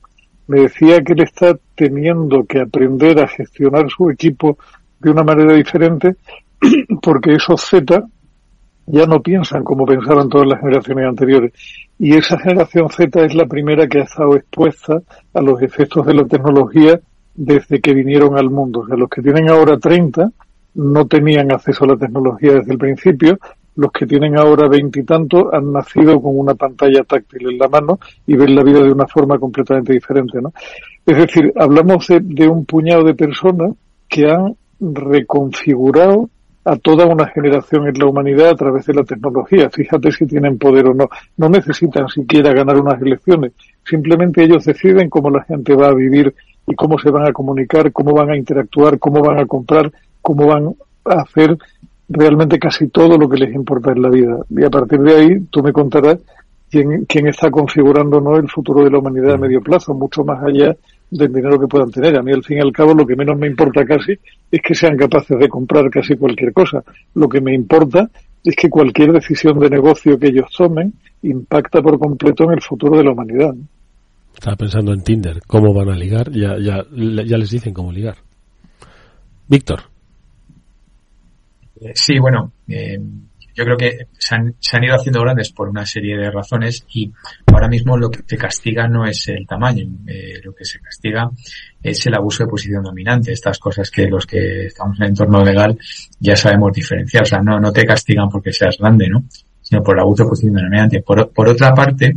me decía que él está teniendo que aprender a gestionar su equipo de una manera diferente porque esos Z ya no piensan como pensaban todas las generaciones anteriores. Y esa generación Z es la primera que ha estado expuesta a los efectos de la tecnología desde que vinieron al mundo. O sea, los que tienen ahora 30 no tenían acceso a la tecnología desde el principio. Los que tienen ahora veintitantos han nacido con una pantalla táctil en la mano y ven la vida de una forma completamente diferente, ¿no? Es decir, hablamos de, de un puñado de personas que han reconfigurado a toda una generación en la humanidad a través de la tecnología. Fíjate si tienen poder o no. No necesitan siquiera ganar unas elecciones. Simplemente ellos deciden cómo la gente va a vivir y cómo se van a comunicar, cómo van a interactuar, cómo van a comprar cómo van a hacer realmente casi todo lo que les importa en la vida. Y a partir de ahí tú me contarás quién, quién está configurando ¿no? el futuro de la humanidad a medio plazo, mucho más allá del dinero que puedan tener. A mí, al fin y al cabo, lo que menos me importa casi es que sean capaces de comprar casi cualquier cosa. Lo que me importa es que cualquier decisión de negocio que ellos tomen impacta por completo en el futuro de la humanidad. Estaba pensando en Tinder, cómo van a ligar, ya, ya, ya les dicen cómo ligar. Víctor. Sí, bueno, eh, yo creo que se han, se han, ido haciendo grandes por una serie de razones y ahora mismo lo que te castiga no es el tamaño, eh, lo que se castiga es el abuso de posición dominante, estas cosas que los que estamos en el entorno legal ya sabemos diferenciar, o sea, no, no te castigan porque seas grande, ¿no? sino por el abuso de posición dominante. Por, por otra parte,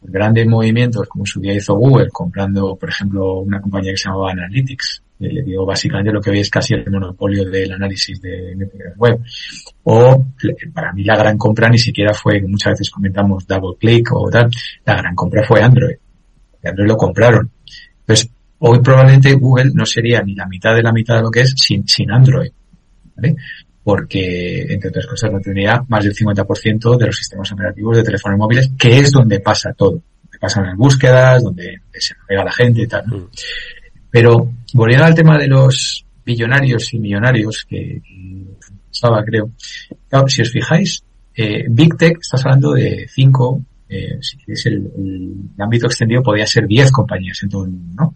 grandes movimientos, como su día hizo Google, comprando, por ejemplo, una compañía que se llamaba Analytics, le digo básicamente lo que hoy es casi el monopolio del análisis de web. O para mí la gran compra ni siquiera fue, muchas veces comentamos double click o tal, la gran compra fue Android. Android lo compraron. Pues hoy probablemente Google no sería ni la mitad de la mitad de lo que es sin, sin Android. ¿vale? Porque, entre otras cosas, no tendría más del 50% de los sistemas operativos de teléfonos móviles, que es donde pasa todo. Donde pasan las búsquedas, donde se navega la gente y tal. ¿no? Pero volviendo al tema de los billonarios y millonarios que, estaba, creo. Si os fijáis, eh, Big Tech, estás hablando de cinco, eh, si es el, ámbito extendido, podría ser diez compañías en todo el mundo, ¿no?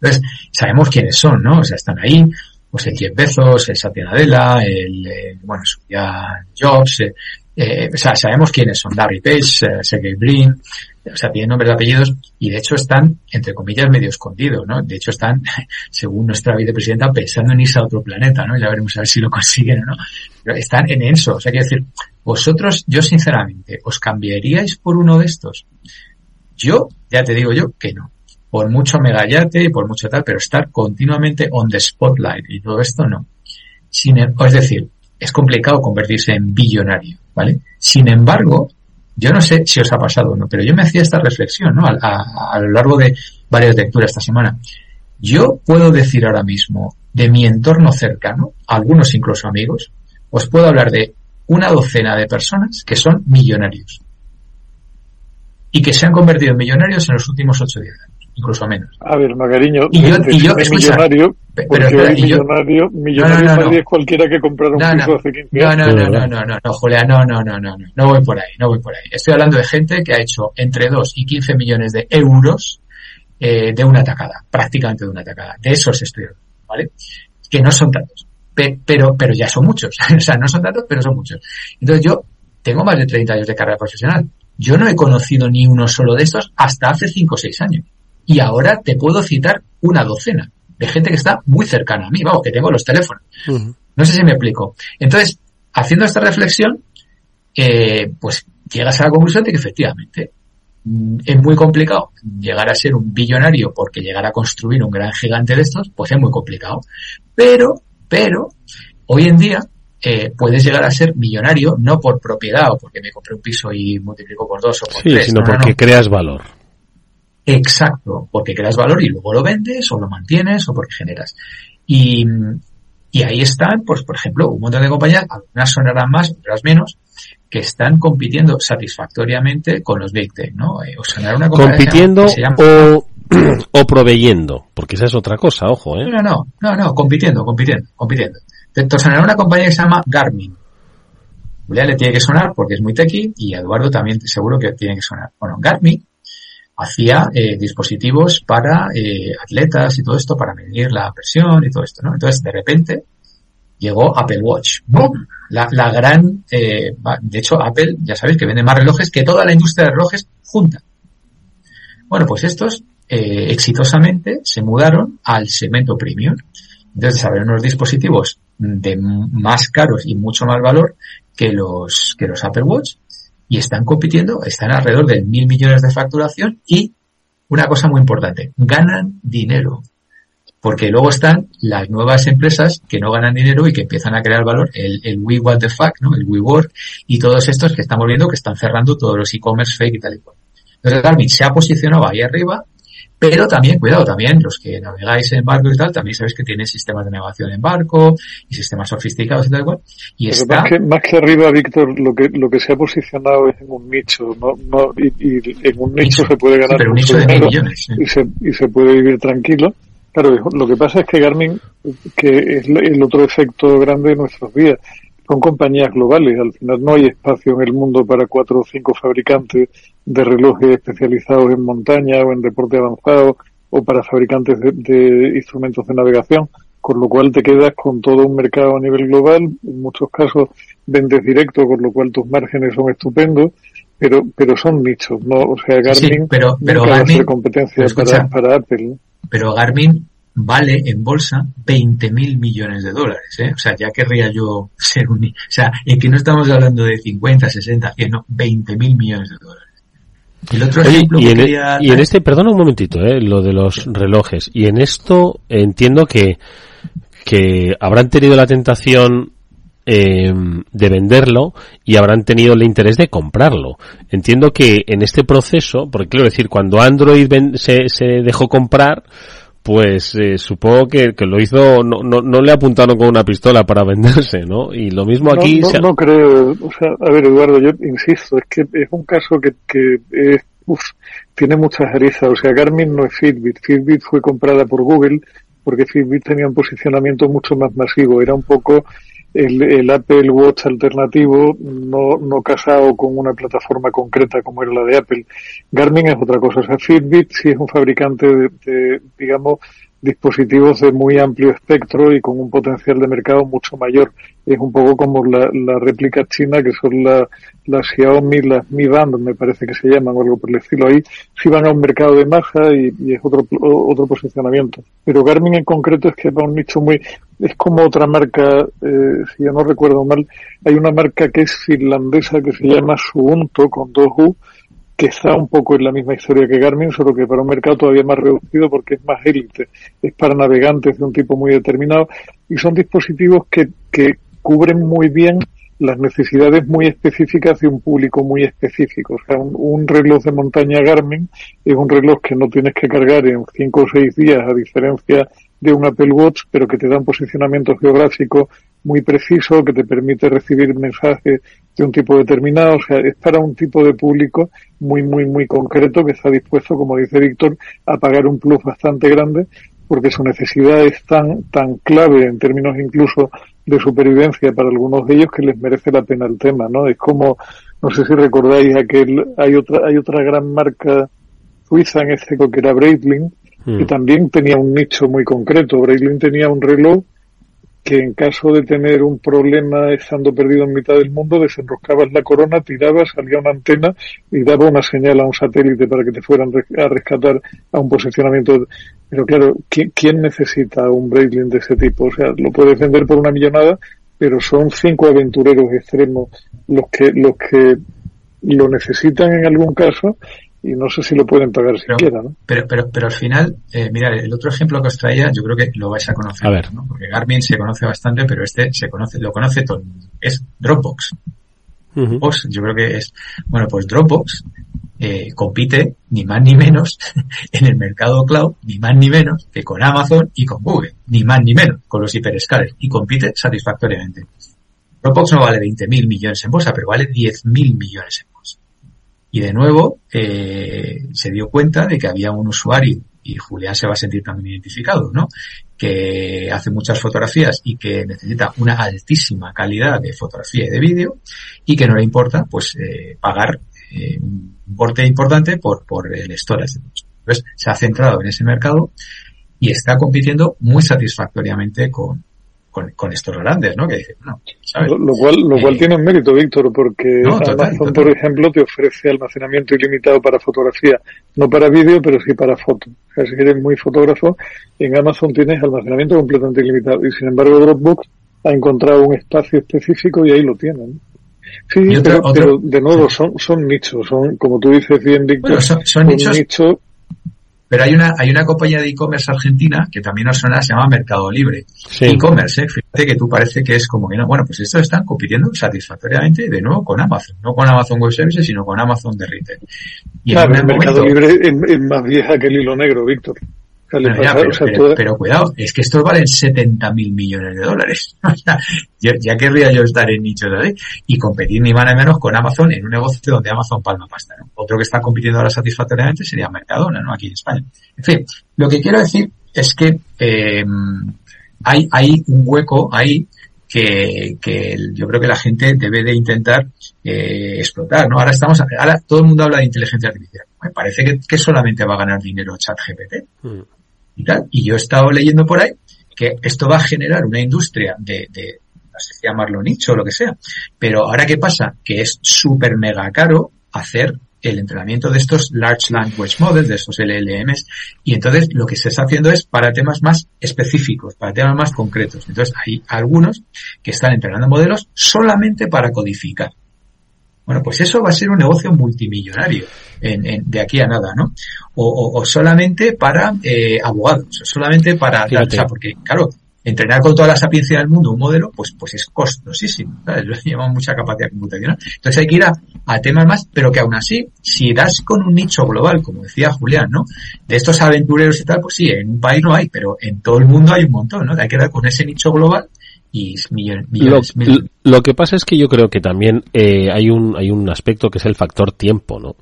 Entonces, sabemos quiénes son, ¿no? O sea, están ahí, pues el Jeff Bezos, el Satya Nadella, el, eh, bueno, ya Jobs, eh, eh, o sea, sabemos quiénes son Larry Page, Sergey Brin, o sea, tienen nombres y apellidos y de hecho están, entre comillas, medio escondidos, ¿no? De hecho están, según nuestra vicepresidenta, pensando en irse a otro planeta, ¿no? Ya veremos a ver si lo consiguen o no. Pero están en eso, o sea, quiero decir, vosotros, yo sinceramente, ¿os cambiaríais por uno de estos? Yo, ya te digo yo, que no. Por mucho megayate y por mucho tal, pero estar continuamente on the spotlight y todo esto no. Sin, es decir, es complicado convertirse en billonario ¿vale? Sin embargo, yo no sé si os ha pasado o no, pero yo me hacía esta reflexión, ¿no? A, lo largo de varias lecturas esta semana. Yo puedo decir ahora mismo de mi entorno cercano, algunos incluso amigos, os puedo hablar de una docena de personas que son millonarios y que se han convertido en millonarios en los últimos ocho días incluso menos. A ver, Magariño, y yo, y yo millonario, pero espera, y yo, millonario, millonario no, no, no, es cualquiera que comprara un piso hace 15 años. No, no, no, no, no, no, Julia, no, no, no, no, no, no voy por ahí, no voy por ahí. Estoy hablando de gente que ha hecho entre 2 y 15 millones de euros eh, de una atacada, prácticamente de una atacada. De esos estoy hablando, ¿vale? Que no son tantos, pero, pero ya son muchos. o sea, no son tantos, pero son muchos. Entonces yo tengo más de 30 años de carrera profesional. Yo no he conocido ni uno solo de estos hasta hace 5 o 6 años. Y ahora te puedo citar una docena de gente que está muy cercana a mí, vamos, que tengo los teléfonos. No sé si me explico. Entonces, haciendo esta reflexión, eh, pues llegas a la conclusión de que efectivamente mm, es muy complicado llegar a ser un billonario porque llegar a construir un gran gigante de estos, pues es muy complicado. Pero, pero, hoy en día eh, puedes llegar a ser millonario no por propiedad o porque me compré un piso y multiplico por dos o por sí, sino porque creas valor. Exacto, porque creas valor y luego lo vendes o lo mantienes o porque generas. Y, y ahí están, pues, por ejemplo, un montón de compañías, algunas sonarán más, otras menos, que están compitiendo satisfactoriamente con los Big Tech, ¿no? Eh, o una compitiendo o, o proveyendo, porque esa es otra cosa, ojo, ¿eh? No, no, no, no, compitiendo, compitiendo, compitiendo. Te sonará una compañía que se llama Garmin. Julia le tiene que sonar porque es muy techy y Eduardo también seguro que tiene que sonar. Bueno, Garmin hacía eh, dispositivos para eh, atletas y todo esto, para medir la presión y todo esto, ¿no? Entonces, de repente, llegó Apple Watch. ¡Bum! La, gran, eh, de hecho, Apple, ya sabéis que vende más relojes que toda la industria de relojes junta. Bueno, pues estos eh, exitosamente se mudaron al segmento premium. Entonces, abrieron unos dispositivos de más caros y mucho más valor que los, que los Apple Watch y están compitiendo, están alrededor de mil millones de facturación y una cosa muy importante, ganan dinero. Porque luego están las nuevas empresas que no ganan dinero y que empiezan a crear valor, el, el We What the Fuck, ¿no? El WeWork y todos estos que estamos viendo que están cerrando todos los e-commerce fake y tal y cual. Entonces Garmin se ha posicionado ahí arriba pero también, cuidado, también los que navegáis en barco y tal, también sabéis que tiene sistemas de navegación en barco y sistemas sofisticados y tal cual. Y está... más, que, más que arriba, Víctor, lo que, lo que se ha posicionado es en un nicho, no, no, y, y en un nicho, se puede ganar pero un nicho de mil millones, y, se, y se puede vivir tranquilo. Claro, lo que pasa es que Garmin, que es el otro efecto grande de nuestros días, son compañías globales. Al final no hay espacio en el mundo para cuatro o cinco fabricantes de relojes especializados en montaña o en deporte avanzado o para fabricantes de, instrumentos de navegación, con lo cual te quedas con todo un mercado a nivel global. En muchos casos vendes directo, con lo cual tus márgenes son estupendos, pero pero son nichos, ¿no? O sea, Garmin pero, pero Garmin, competencia para, para Apple. Pero Garmin vale en bolsa 20 mil millones de dólares, ¿eh? O sea, ya querría yo ser un... O sea, en que no estamos hablando de 50, 60, 100, no, 20 mil millones de dólares. El otro ejemplo y, en, e- y en este, perdona un momentito, eh, lo de los relojes. Y en esto entiendo que, que habrán tenido la tentación eh, de venderlo y habrán tenido el interés de comprarlo. Entiendo que en este proceso, porque quiero decir, cuando Android se, se dejó comprar, pues eh, supongo que, que lo hizo, no, no, no, le apuntaron con una pistola para venderse, ¿no? Y lo mismo aquí... No, no, creo, o sea, a ver Eduardo, yo insisto, es que es un caso que, que es, uf, tiene muchas aristas, o sea, Garmin no es Fitbit, Fitbit fue comprada por Google porque Fitbit tenía un posicionamiento mucho más masivo, era un poco el, el, Apple Watch alternativo no, no casado con una plataforma concreta como era la de Apple. Garmin es otra cosa. O sea, Fitbit sí es un fabricante de, de digamos, dispositivos de muy amplio espectro y con un potencial de mercado mucho mayor. Es un poco como la, la réplica china que son la, las Xiaomi, las Mi Band, me parece que se llaman o algo por el estilo. Ahí sí van a un mercado de maja y, y es otro, otro posicionamiento. Pero Garmin en concreto es que va a un nicho muy, es como otra marca, eh, si ya no recuerdo mal, hay una marca que es finlandesa que se llama Suunto con dos U, que está un poco en la misma historia que Garmin, solo que para un mercado todavía más reducido porque es más élite, es para navegantes de un tipo muy determinado y son dispositivos que, que cubren muy bien las necesidades muy específicas de un público muy específico. O sea, un, reloj de montaña Garmin es un reloj que no tienes que cargar en cinco o seis días, a diferencia de un Apple Watch, pero que te da un posicionamiento geográfico muy preciso, que te permite recibir mensajes de un tipo determinado, o sea, es para un tipo de público muy, muy, muy concreto que está dispuesto, como dice Víctor, a pagar un plus bastante grande porque su necesidad es tan, tan clave en términos incluso de supervivencia para algunos de ellos que les merece la pena el tema, ¿no? Es como, no sé si recordáis aquel, hay otra, hay otra gran marca suiza en este que era Breitling, que también tenía un nicho muy concreto. Breitling tenía un reloj que en caso de tener un problema estando perdido en mitad del mundo, desenroscabas la corona, tirabas, salía una antena y daba una señal a un satélite para que te fueran a rescatar a un posicionamiento. Pero claro, ¿quién, necesita un Breitling de ese tipo? O sea, lo puedes vender por una millonada, pero son cinco aventureros extremos los que, los que lo necesitan en algún caso y no sé si lo pueden pagar pero, siquiera, ¿no? Pero, pero, pero al final, eh, mira, el otro ejemplo que os traía, yo creo que lo vais a conocer, a ver. ¿no? Porque Garmin se conoce bastante, pero este se conoce, lo conoce todo Es Dropbox. Uh -huh. Dropbox, yo creo que es, bueno, pues Dropbox eh, compite ni más ni menos en el mercado cloud, ni más ni menos que con Amazon y con Google, ni más ni menos con los hiperescales y compite satisfactoriamente. Dropbox no vale 20.000 millones en bolsa, pero vale 10.000 millones en bolsa. Y de nuevo eh, se dio cuenta de que había un usuario, y Julián se va a sentir también identificado, ¿no? Que hace muchas fotografías y que necesita una altísima calidad de fotografía y de vídeo y que no le importa pues eh, pagar eh, un importe importante por, por el storage. Entonces se ha centrado en ese mercado y está compitiendo muy satisfactoriamente con, con, con, estos grandes, ¿no? Que ¿sabes? Lo, lo cual, lo eh, cual tiene un mérito, Víctor, porque no, total, Amazon, total. por ejemplo, te ofrece almacenamiento ilimitado para fotografía, no para vídeo, pero sí para foto. O sea, si eres muy fotógrafo, en Amazon tienes almacenamiento completamente ilimitado y sin embargo Dropbox ha encontrado un espacio específico y ahí lo tienen. Sí, pero, pero, de nuevo son, son nichos, son, como tú dices bien, Víctor, bueno, son, son nichos, nicho pero hay una, hay una compañía de e-commerce argentina que también nos suena, se llama Mercado Libre. Sí. E-commerce, ¿eh? fíjate que tú parece que es como que no. Bueno, pues estos están compitiendo satisfactoriamente de nuevo con Amazon. No con Amazon Web Services, sino con Amazon de Retail. Y claro, el Mercado momento, Libre es, es, más vieja que el hilo negro, Víctor. Ya, pero, pero, pero, cuidado, es que estos valen 70 mil millones de dólares. ya, ya, querría yo estar en nichos de y competir ni más ni menos con Amazon en un negocio donde Amazon palma pasta. ¿no? Otro que está compitiendo ahora satisfactoriamente sería Mercadona, ¿no? Aquí en España. En fin, lo que quiero decir es que eh, hay, hay un hueco ahí que, que yo creo que la gente debe de intentar eh, explotar, ¿no? Ahora estamos, ahora todo el mundo habla de inteligencia artificial. Me parece que, que solamente va a ganar dinero ChatGPT. Mm y tal. Y yo he estado leyendo por ahí que esto va a generar una industria de, de no sé si llamarlo nicho o lo que sea. Pero ahora qué pasa? Que es súper mega caro hacer el entrenamiento de estos Large Language Models, de estos LLMs, y entonces lo que se está haciendo es para temas más específicos, para temas más concretos. Entonces hay algunos que están entrenando modelos solamente para codificar. Bueno, pues eso va a ser un negocio multimillonario en, de aquí a nada, ¿no? O, solamente para eh, abogados, solamente para... porque, claro, entrenar con toda la sapiencia del mundo un modelo, pues, pues es costosísimo, ¿sabes? Lleva mucha capacidad computacional. Entonces hay que ir a, temas más, pero que aún así, si das con un nicho global, como decía Julián, ¿no? De estos aventureros y tal, pues sí, en un país no hay, pero en todo el mundo hay un montón, ¿no? Hay que dar con ese nicho global y millones, lo, que pasa es que yo creo que también eh, hay un hay un aspecto que es el factor tiempo, ¿no?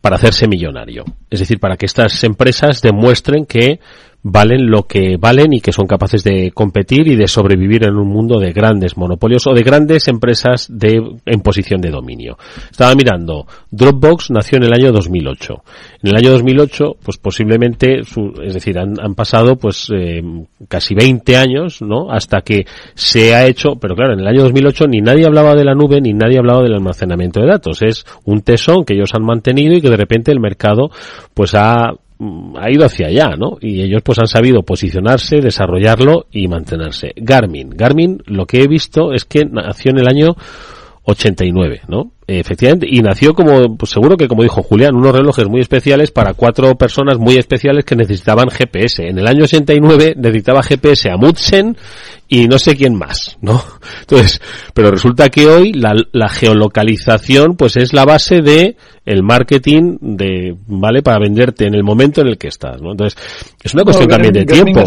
Para hacerse millonario. Es decir, para que estas empresas demuestren que valen lo que valen y que son capaces de competir y de sobrevivir en un mundo de grandes monopolios o de grandes empresas de, en posición de dominio. Estaba mirando, Dropbox nació en el año 2008. En el año 2008, pues posiblemente, es decir, han, pasado pues eh, casi 20 años, ¿no? Hasta que se ha hecho, pero claro, en el año 2008 ni nadie hablaba de la nube ni nadie hablaba del almacenamiento de datos. Es un tesón que ellos han mantenido y que de repente el mercado pues ha ha ido hacia allá, ¿no? Y ellos pues han sabido posicionarse, desarrollarlo y mantenerse. Garmin. Garmin, lo que he visto es que nació en el año 89, ¿no? Efectivamente, y nació como, pues seguro que como dijo Julián, unos relojes muy especiales para cuatro personas muy especiales que necesitaban GPS. En el año 89 necesitaba GPS a Mutsen y no sé quién más, ¿no? Entonces, pero resulta que hoy la, la geolocalización pues es la base de el marketing de, ¿vale? Para venderte en el momento en el que estás, ¿no? Entonces, es una cuestión también de tiempo.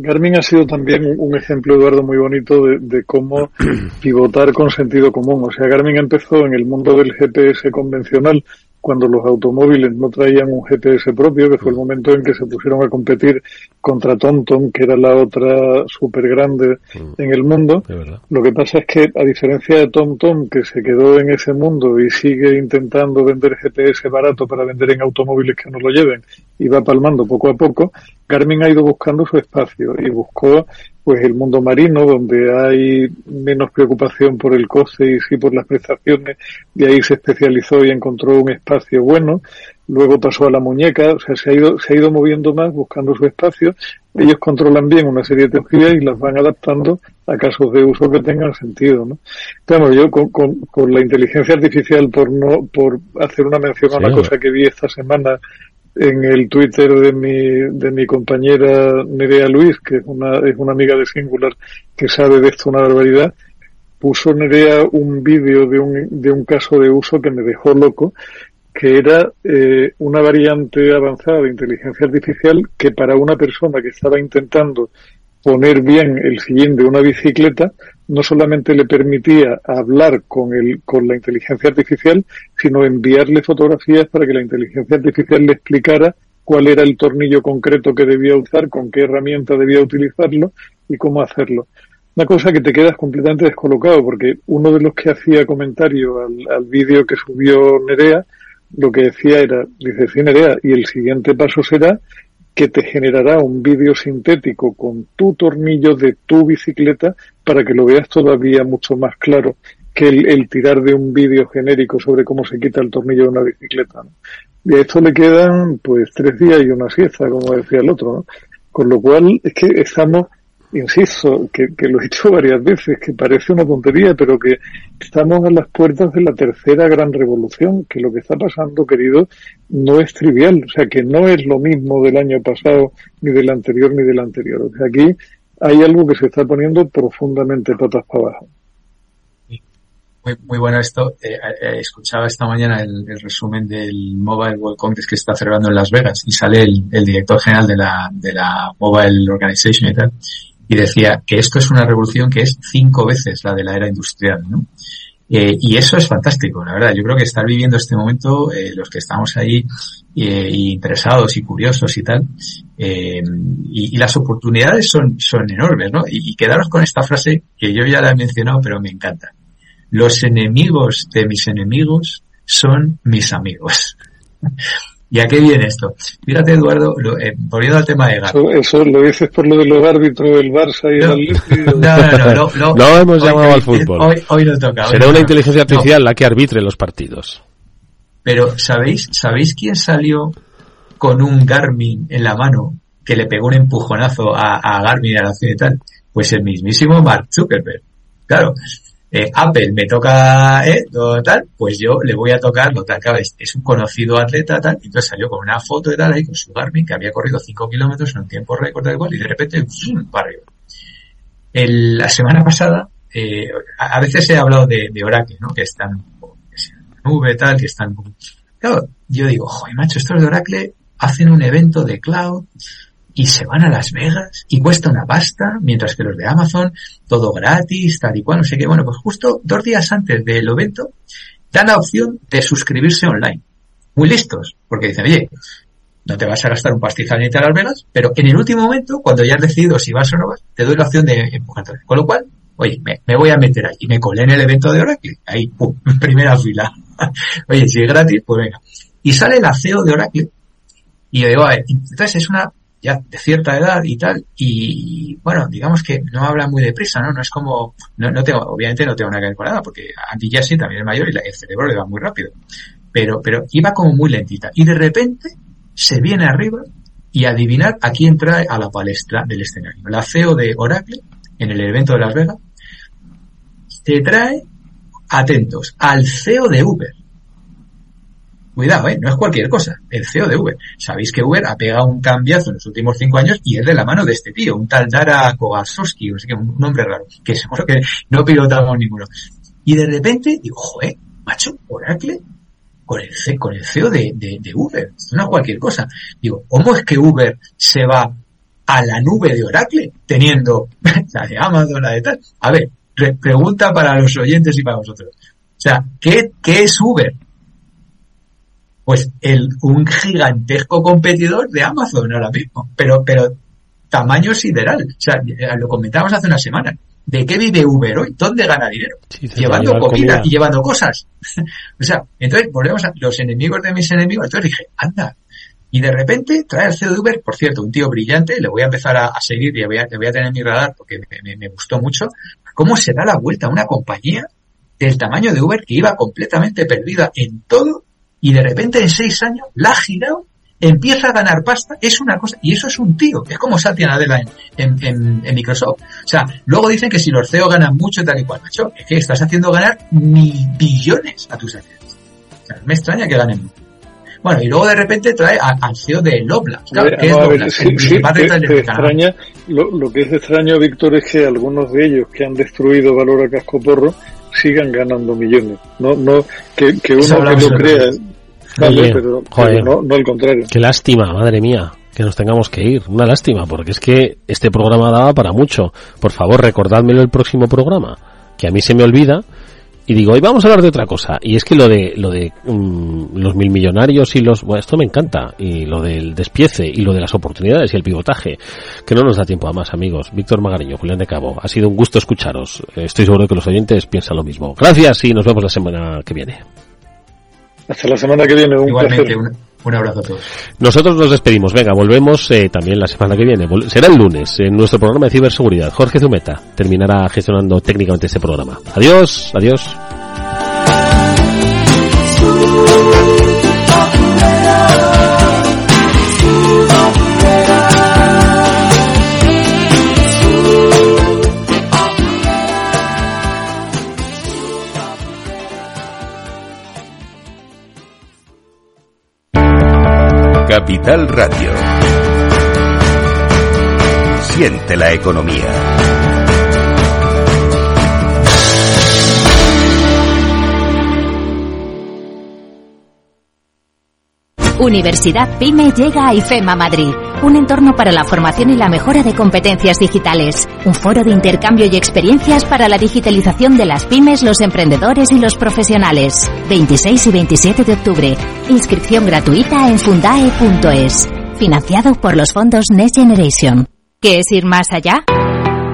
Garmin ha sido también un ejemplo, Eduardo, muy bonito de, de, cómo pivotar con sentido común. O sea, Garmin empezó en el mundo del GPS convencional cuando los automóviles no traían un GPS propio, que fue el momento en que se pusieron a competir contra TomTom, que era la otra súper grande mm. en el mundo. Lo que pasa es que, a diferencia de TomTom, que se quedó en ese mundo y sigue intentando vender GPS barato para vender en automóviles que no lo lleven y va palmando poco a poco, Garmin ha ido buscando su espacio y buscó pues el mundo marino donde hay menos preocupación por el coste y sí por las prestaciones. Y ahí se especializó y encontró un espacio bueno. Luego pasó a la muñeca. O sea se ha ido se ha ido moviendo más buscando su espacio. Ellos controlan bien una serie de tecnologías y las van adaptando a casos de uso que tengan sentido no claro yo con, con, la inteligencia artificial por no por hacer una mención a una cosa que vi esta semana en el Twitter de mi, de mi compañera Nerea Luis, que es una, es una amiga de Singular que sabe de esto una barbaridad, puso Nerea un vídeo de un, de un caso de uso que me dejó loco, que era eh, una variante avanzada de inteligencia artificial que para una persona que estaba intentando poner bien el sillín de una bicicleta no solamente le permitía hablar con el, con la inteligencia artificial, sino enviarle fotografías para que la inteligencia artificial le explicara cuál era el tornillo concreto que debía usar, con qué herramienta debía utilizarlo y cómo hacerlo. Una cosa que te quedas completamente descolocado, porque uno de los que hacía comentario al, al vídeo que subió Nerea, lo que decía era, dice, sí Nerea, y el siguiente paso será que te generará un vídeo sintético con tu tornillo de tu bicicleta para que lo veas todavía mucho más claro que el, tirar de un vídeo genérico sobre cómo se quita el tornillo de una bicicleta. Y a esto le quedan pues tres días y una siesta, como decía el otro. ¿no? Con lo cual es que estamos insisto, que, lo he dicho varias veces, que parece una tontería, pero que estamos a las puertas de la tercera gran revolución, que lo que está pasando, querido, no es trivial, o sea, que no es lo mismo del año pasado, ni del anterior, ni del anterior. O sea, aquí hay algo que se está poniendo profundamente patas para abajo. Muy, muy bueno esto. Eh, eh, escuchaba esta mañana el, resumen del Mobile World Congress que se está celebrando en Las Vegas y sale el, el director general de la, de la Mobile Organization y tal y decía que esto es una revolución que es cinco veces la de la era industrial, ¿no? Eh, y eso es fantástico, la verdad. Yo creo que estar viviendo este momento, eh, los que estamos ahí eh, interesados y curiosos y tal, y, y, las oportunidades son, son enormes, ¿no? Y, y, quedaros con esta frase que yo ya la he mencionado, pero me encanta. Los enemigos de mis enemigos son mis amigos. ¿Y a qué viene esto? Fíjate, Eduardo, lo, eh, volviendo al tema de Gato. Eso, lo dices por lo de los árbitros del Barça y no, del No, no, no. No, hemos llamado al fútbol. Hoy, hoy no toca. Será una inteligencia artificial la que arbitre los partidos. Pero, ¿sabéis, ¿sabéis quién salió con un Garmin en la mano que le pegó un empujonazo a, a Garmin a la ciudad y tal? Pues el mismísimo Mark Zuckerberg. Claro. Eh, Apple me toca eh, tal, pues yo le voy a tocar lo tal. Claro, es, un conocido atleta tal, y entonces salió con una foto de tal ahí con su Garmin que había corrido 5 kilómetros en un tiempo récord tal cual y de repente para arriba. La semana pasada, eh, a, veces he hablado de, Oracle, ¿no? Que están en nube tal, que están claro, yo digo, joder macho, estos de Oracle hacen un evento de cloud y se van a Las Vegas y cuesta una pasta, mientras que los de Amazon, todo gratis, tal y cual, no sé qué. Bueno, pues justo dos días antes del evento, dan la opción de suscribirse online. Muy listos, porque dicen, oye, no te vas a gastar un pastizal ni a Las Vegas, pero en el último momento, cuando ya has decidido si vas o no vas, te doy la opción de empujarte. Con lo cual, oye, me, voy a meter ahí. Y me colé en el evento de Oracle. Ahí, pum, primera fila. oye, si es gratis, pues venga. Y sale la CEO de Oracle. Y yo digo, a ver, entonces es una ya de cierta edad y tal, y bueno, digamos que no habla muy deprisa, ¿no? No es como, no, no tengo, obviamente no tengo nada que ver porque Andy Jassy también es mayor y el cerebro le va muy rápido. Pero, pero iba como muy lentita. Y de repente se viene arriba y adivinar a quién trae a la palestra del escenario. La CEO de Oracle, en el evento de Las Vegas, se trae, atentos, al CEO de Uber. Cuidado, ¿eh? no es cualquier cosa. El CEO de Uber. Sabéis que Uber ha pegado un cambiazo en los últimos cinco años y es de la mano de este tío, un tal Dara Kogasowski, o sea, un nombre raro, que seguro que no pilotamos ninguno. Y de repente digo, joder, macho, Oracle con el, con el CEO de, de, Uber. No es cualquier cosa. Digo, ¿cómo es que Uber se va a la nube de Oracle teniendo la de Amazon, la de tal? A ver, pregunta para los oyentes y para vosotros. O sea, ¿qué, qué es Uber? Pues el, un gigantesco competidor de Amazon ahora mismo, pero, pero tamaño sideral. O sea, lo comentamos hace una semana. ¿De qué vive Uber hoy? ¿Dónde gana dinero? llevando comida, y llevando cosas. o sea, entonces volvemos a los enemigos de mis enemigos. Entonces dije, anda. Y de repente trae al CEO de Uber, por cierto, un tío brillante, le voy a empezar a, seguir y le voy a, voy a, tener en mi radar porque me, me, gustó mucho. ¿Cómo se da la vuelta a una compañía del tamaño de Uber que iba completamente perdida en todo y de repente en seis años la ha girado, empieza a ganar pasta, es una cosa, y eso es un tío, es como Satya Nadella en, en, en, Microsoft. O sea, luego dicen que si los CEO ganan mucho tal y cual, macho, es que estás haciendo ganar mil billones a tus acciones. O sea, me extraña que ganen mucho. Bueno, y luego de repente trae al CEO de Lobla. Claro, ¿qué es Loblaws? Sí, sí, extraña, lo, lo, que es extraño, Víctor, es que algunos de ellos que han destruido valor a casco porro sigan ganando millones. No, no, que, que uno que lo crea, vale, pero, no, no al contrario. Qué lástima, madre mía que nos tengamos que ir. Una lástima, porque es que este programa daba para mucho. Por favor, recordádmelo el próximo programa, que a mí se me olvida y digo, hoy vamos a hablar de otra cosa. Y es que lo de, lo de mm, los mil millonarios y los, bueno, esto me encanta. Y lo del despiece y lo de las oportunidades y el pivotaje. Que no nos da tiempo a más, amigos. Víctor Magariño, Julián de Cabo. Ha sido un gusto escucharos. Estoy seguro que los oyentes piensan lo mismo. Gracias y nos vemos la semana que viene. Hasta la semana que viene. Un Igualmente, un abrazo a todos. Nosotros nos despedimos. Venga, volvemos eh, también la semana que viene. Será el lunes en nuestro programa de ciberseguridad. Jorge Zumeta terminará gestionando técnicamente este programa. Adiós, adiós. Capital Radio. Siente la economía. Universidad PyME llega a IFEMA Madrid, un entorno para la formación y la mejora de competencias digitales, un foro de intercambio y experiencias para la digitalización de las pymes, los emprendedores y los profesionales. 26 y 27 de octubre. Inscripción gratuita en fundae.es. Financiado por los fondos Next Generation. ¿Qué es ir más allá?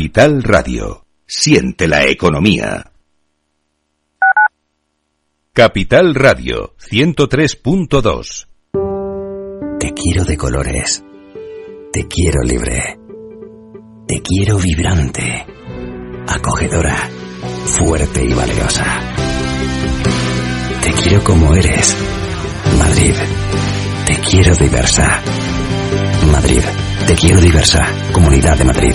Capital Radio. Siente la economía. Capital Radio 103.2. Te quiero de colores. Te quiero libre. Te quiero vibrante. Acogedora. Fuerte y valerosa. Te quiero como eres. Madrid. Te quiero diversa. Madrid. Te quiero diversa. Comunidad de Madrid.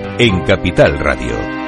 en Capital Radio.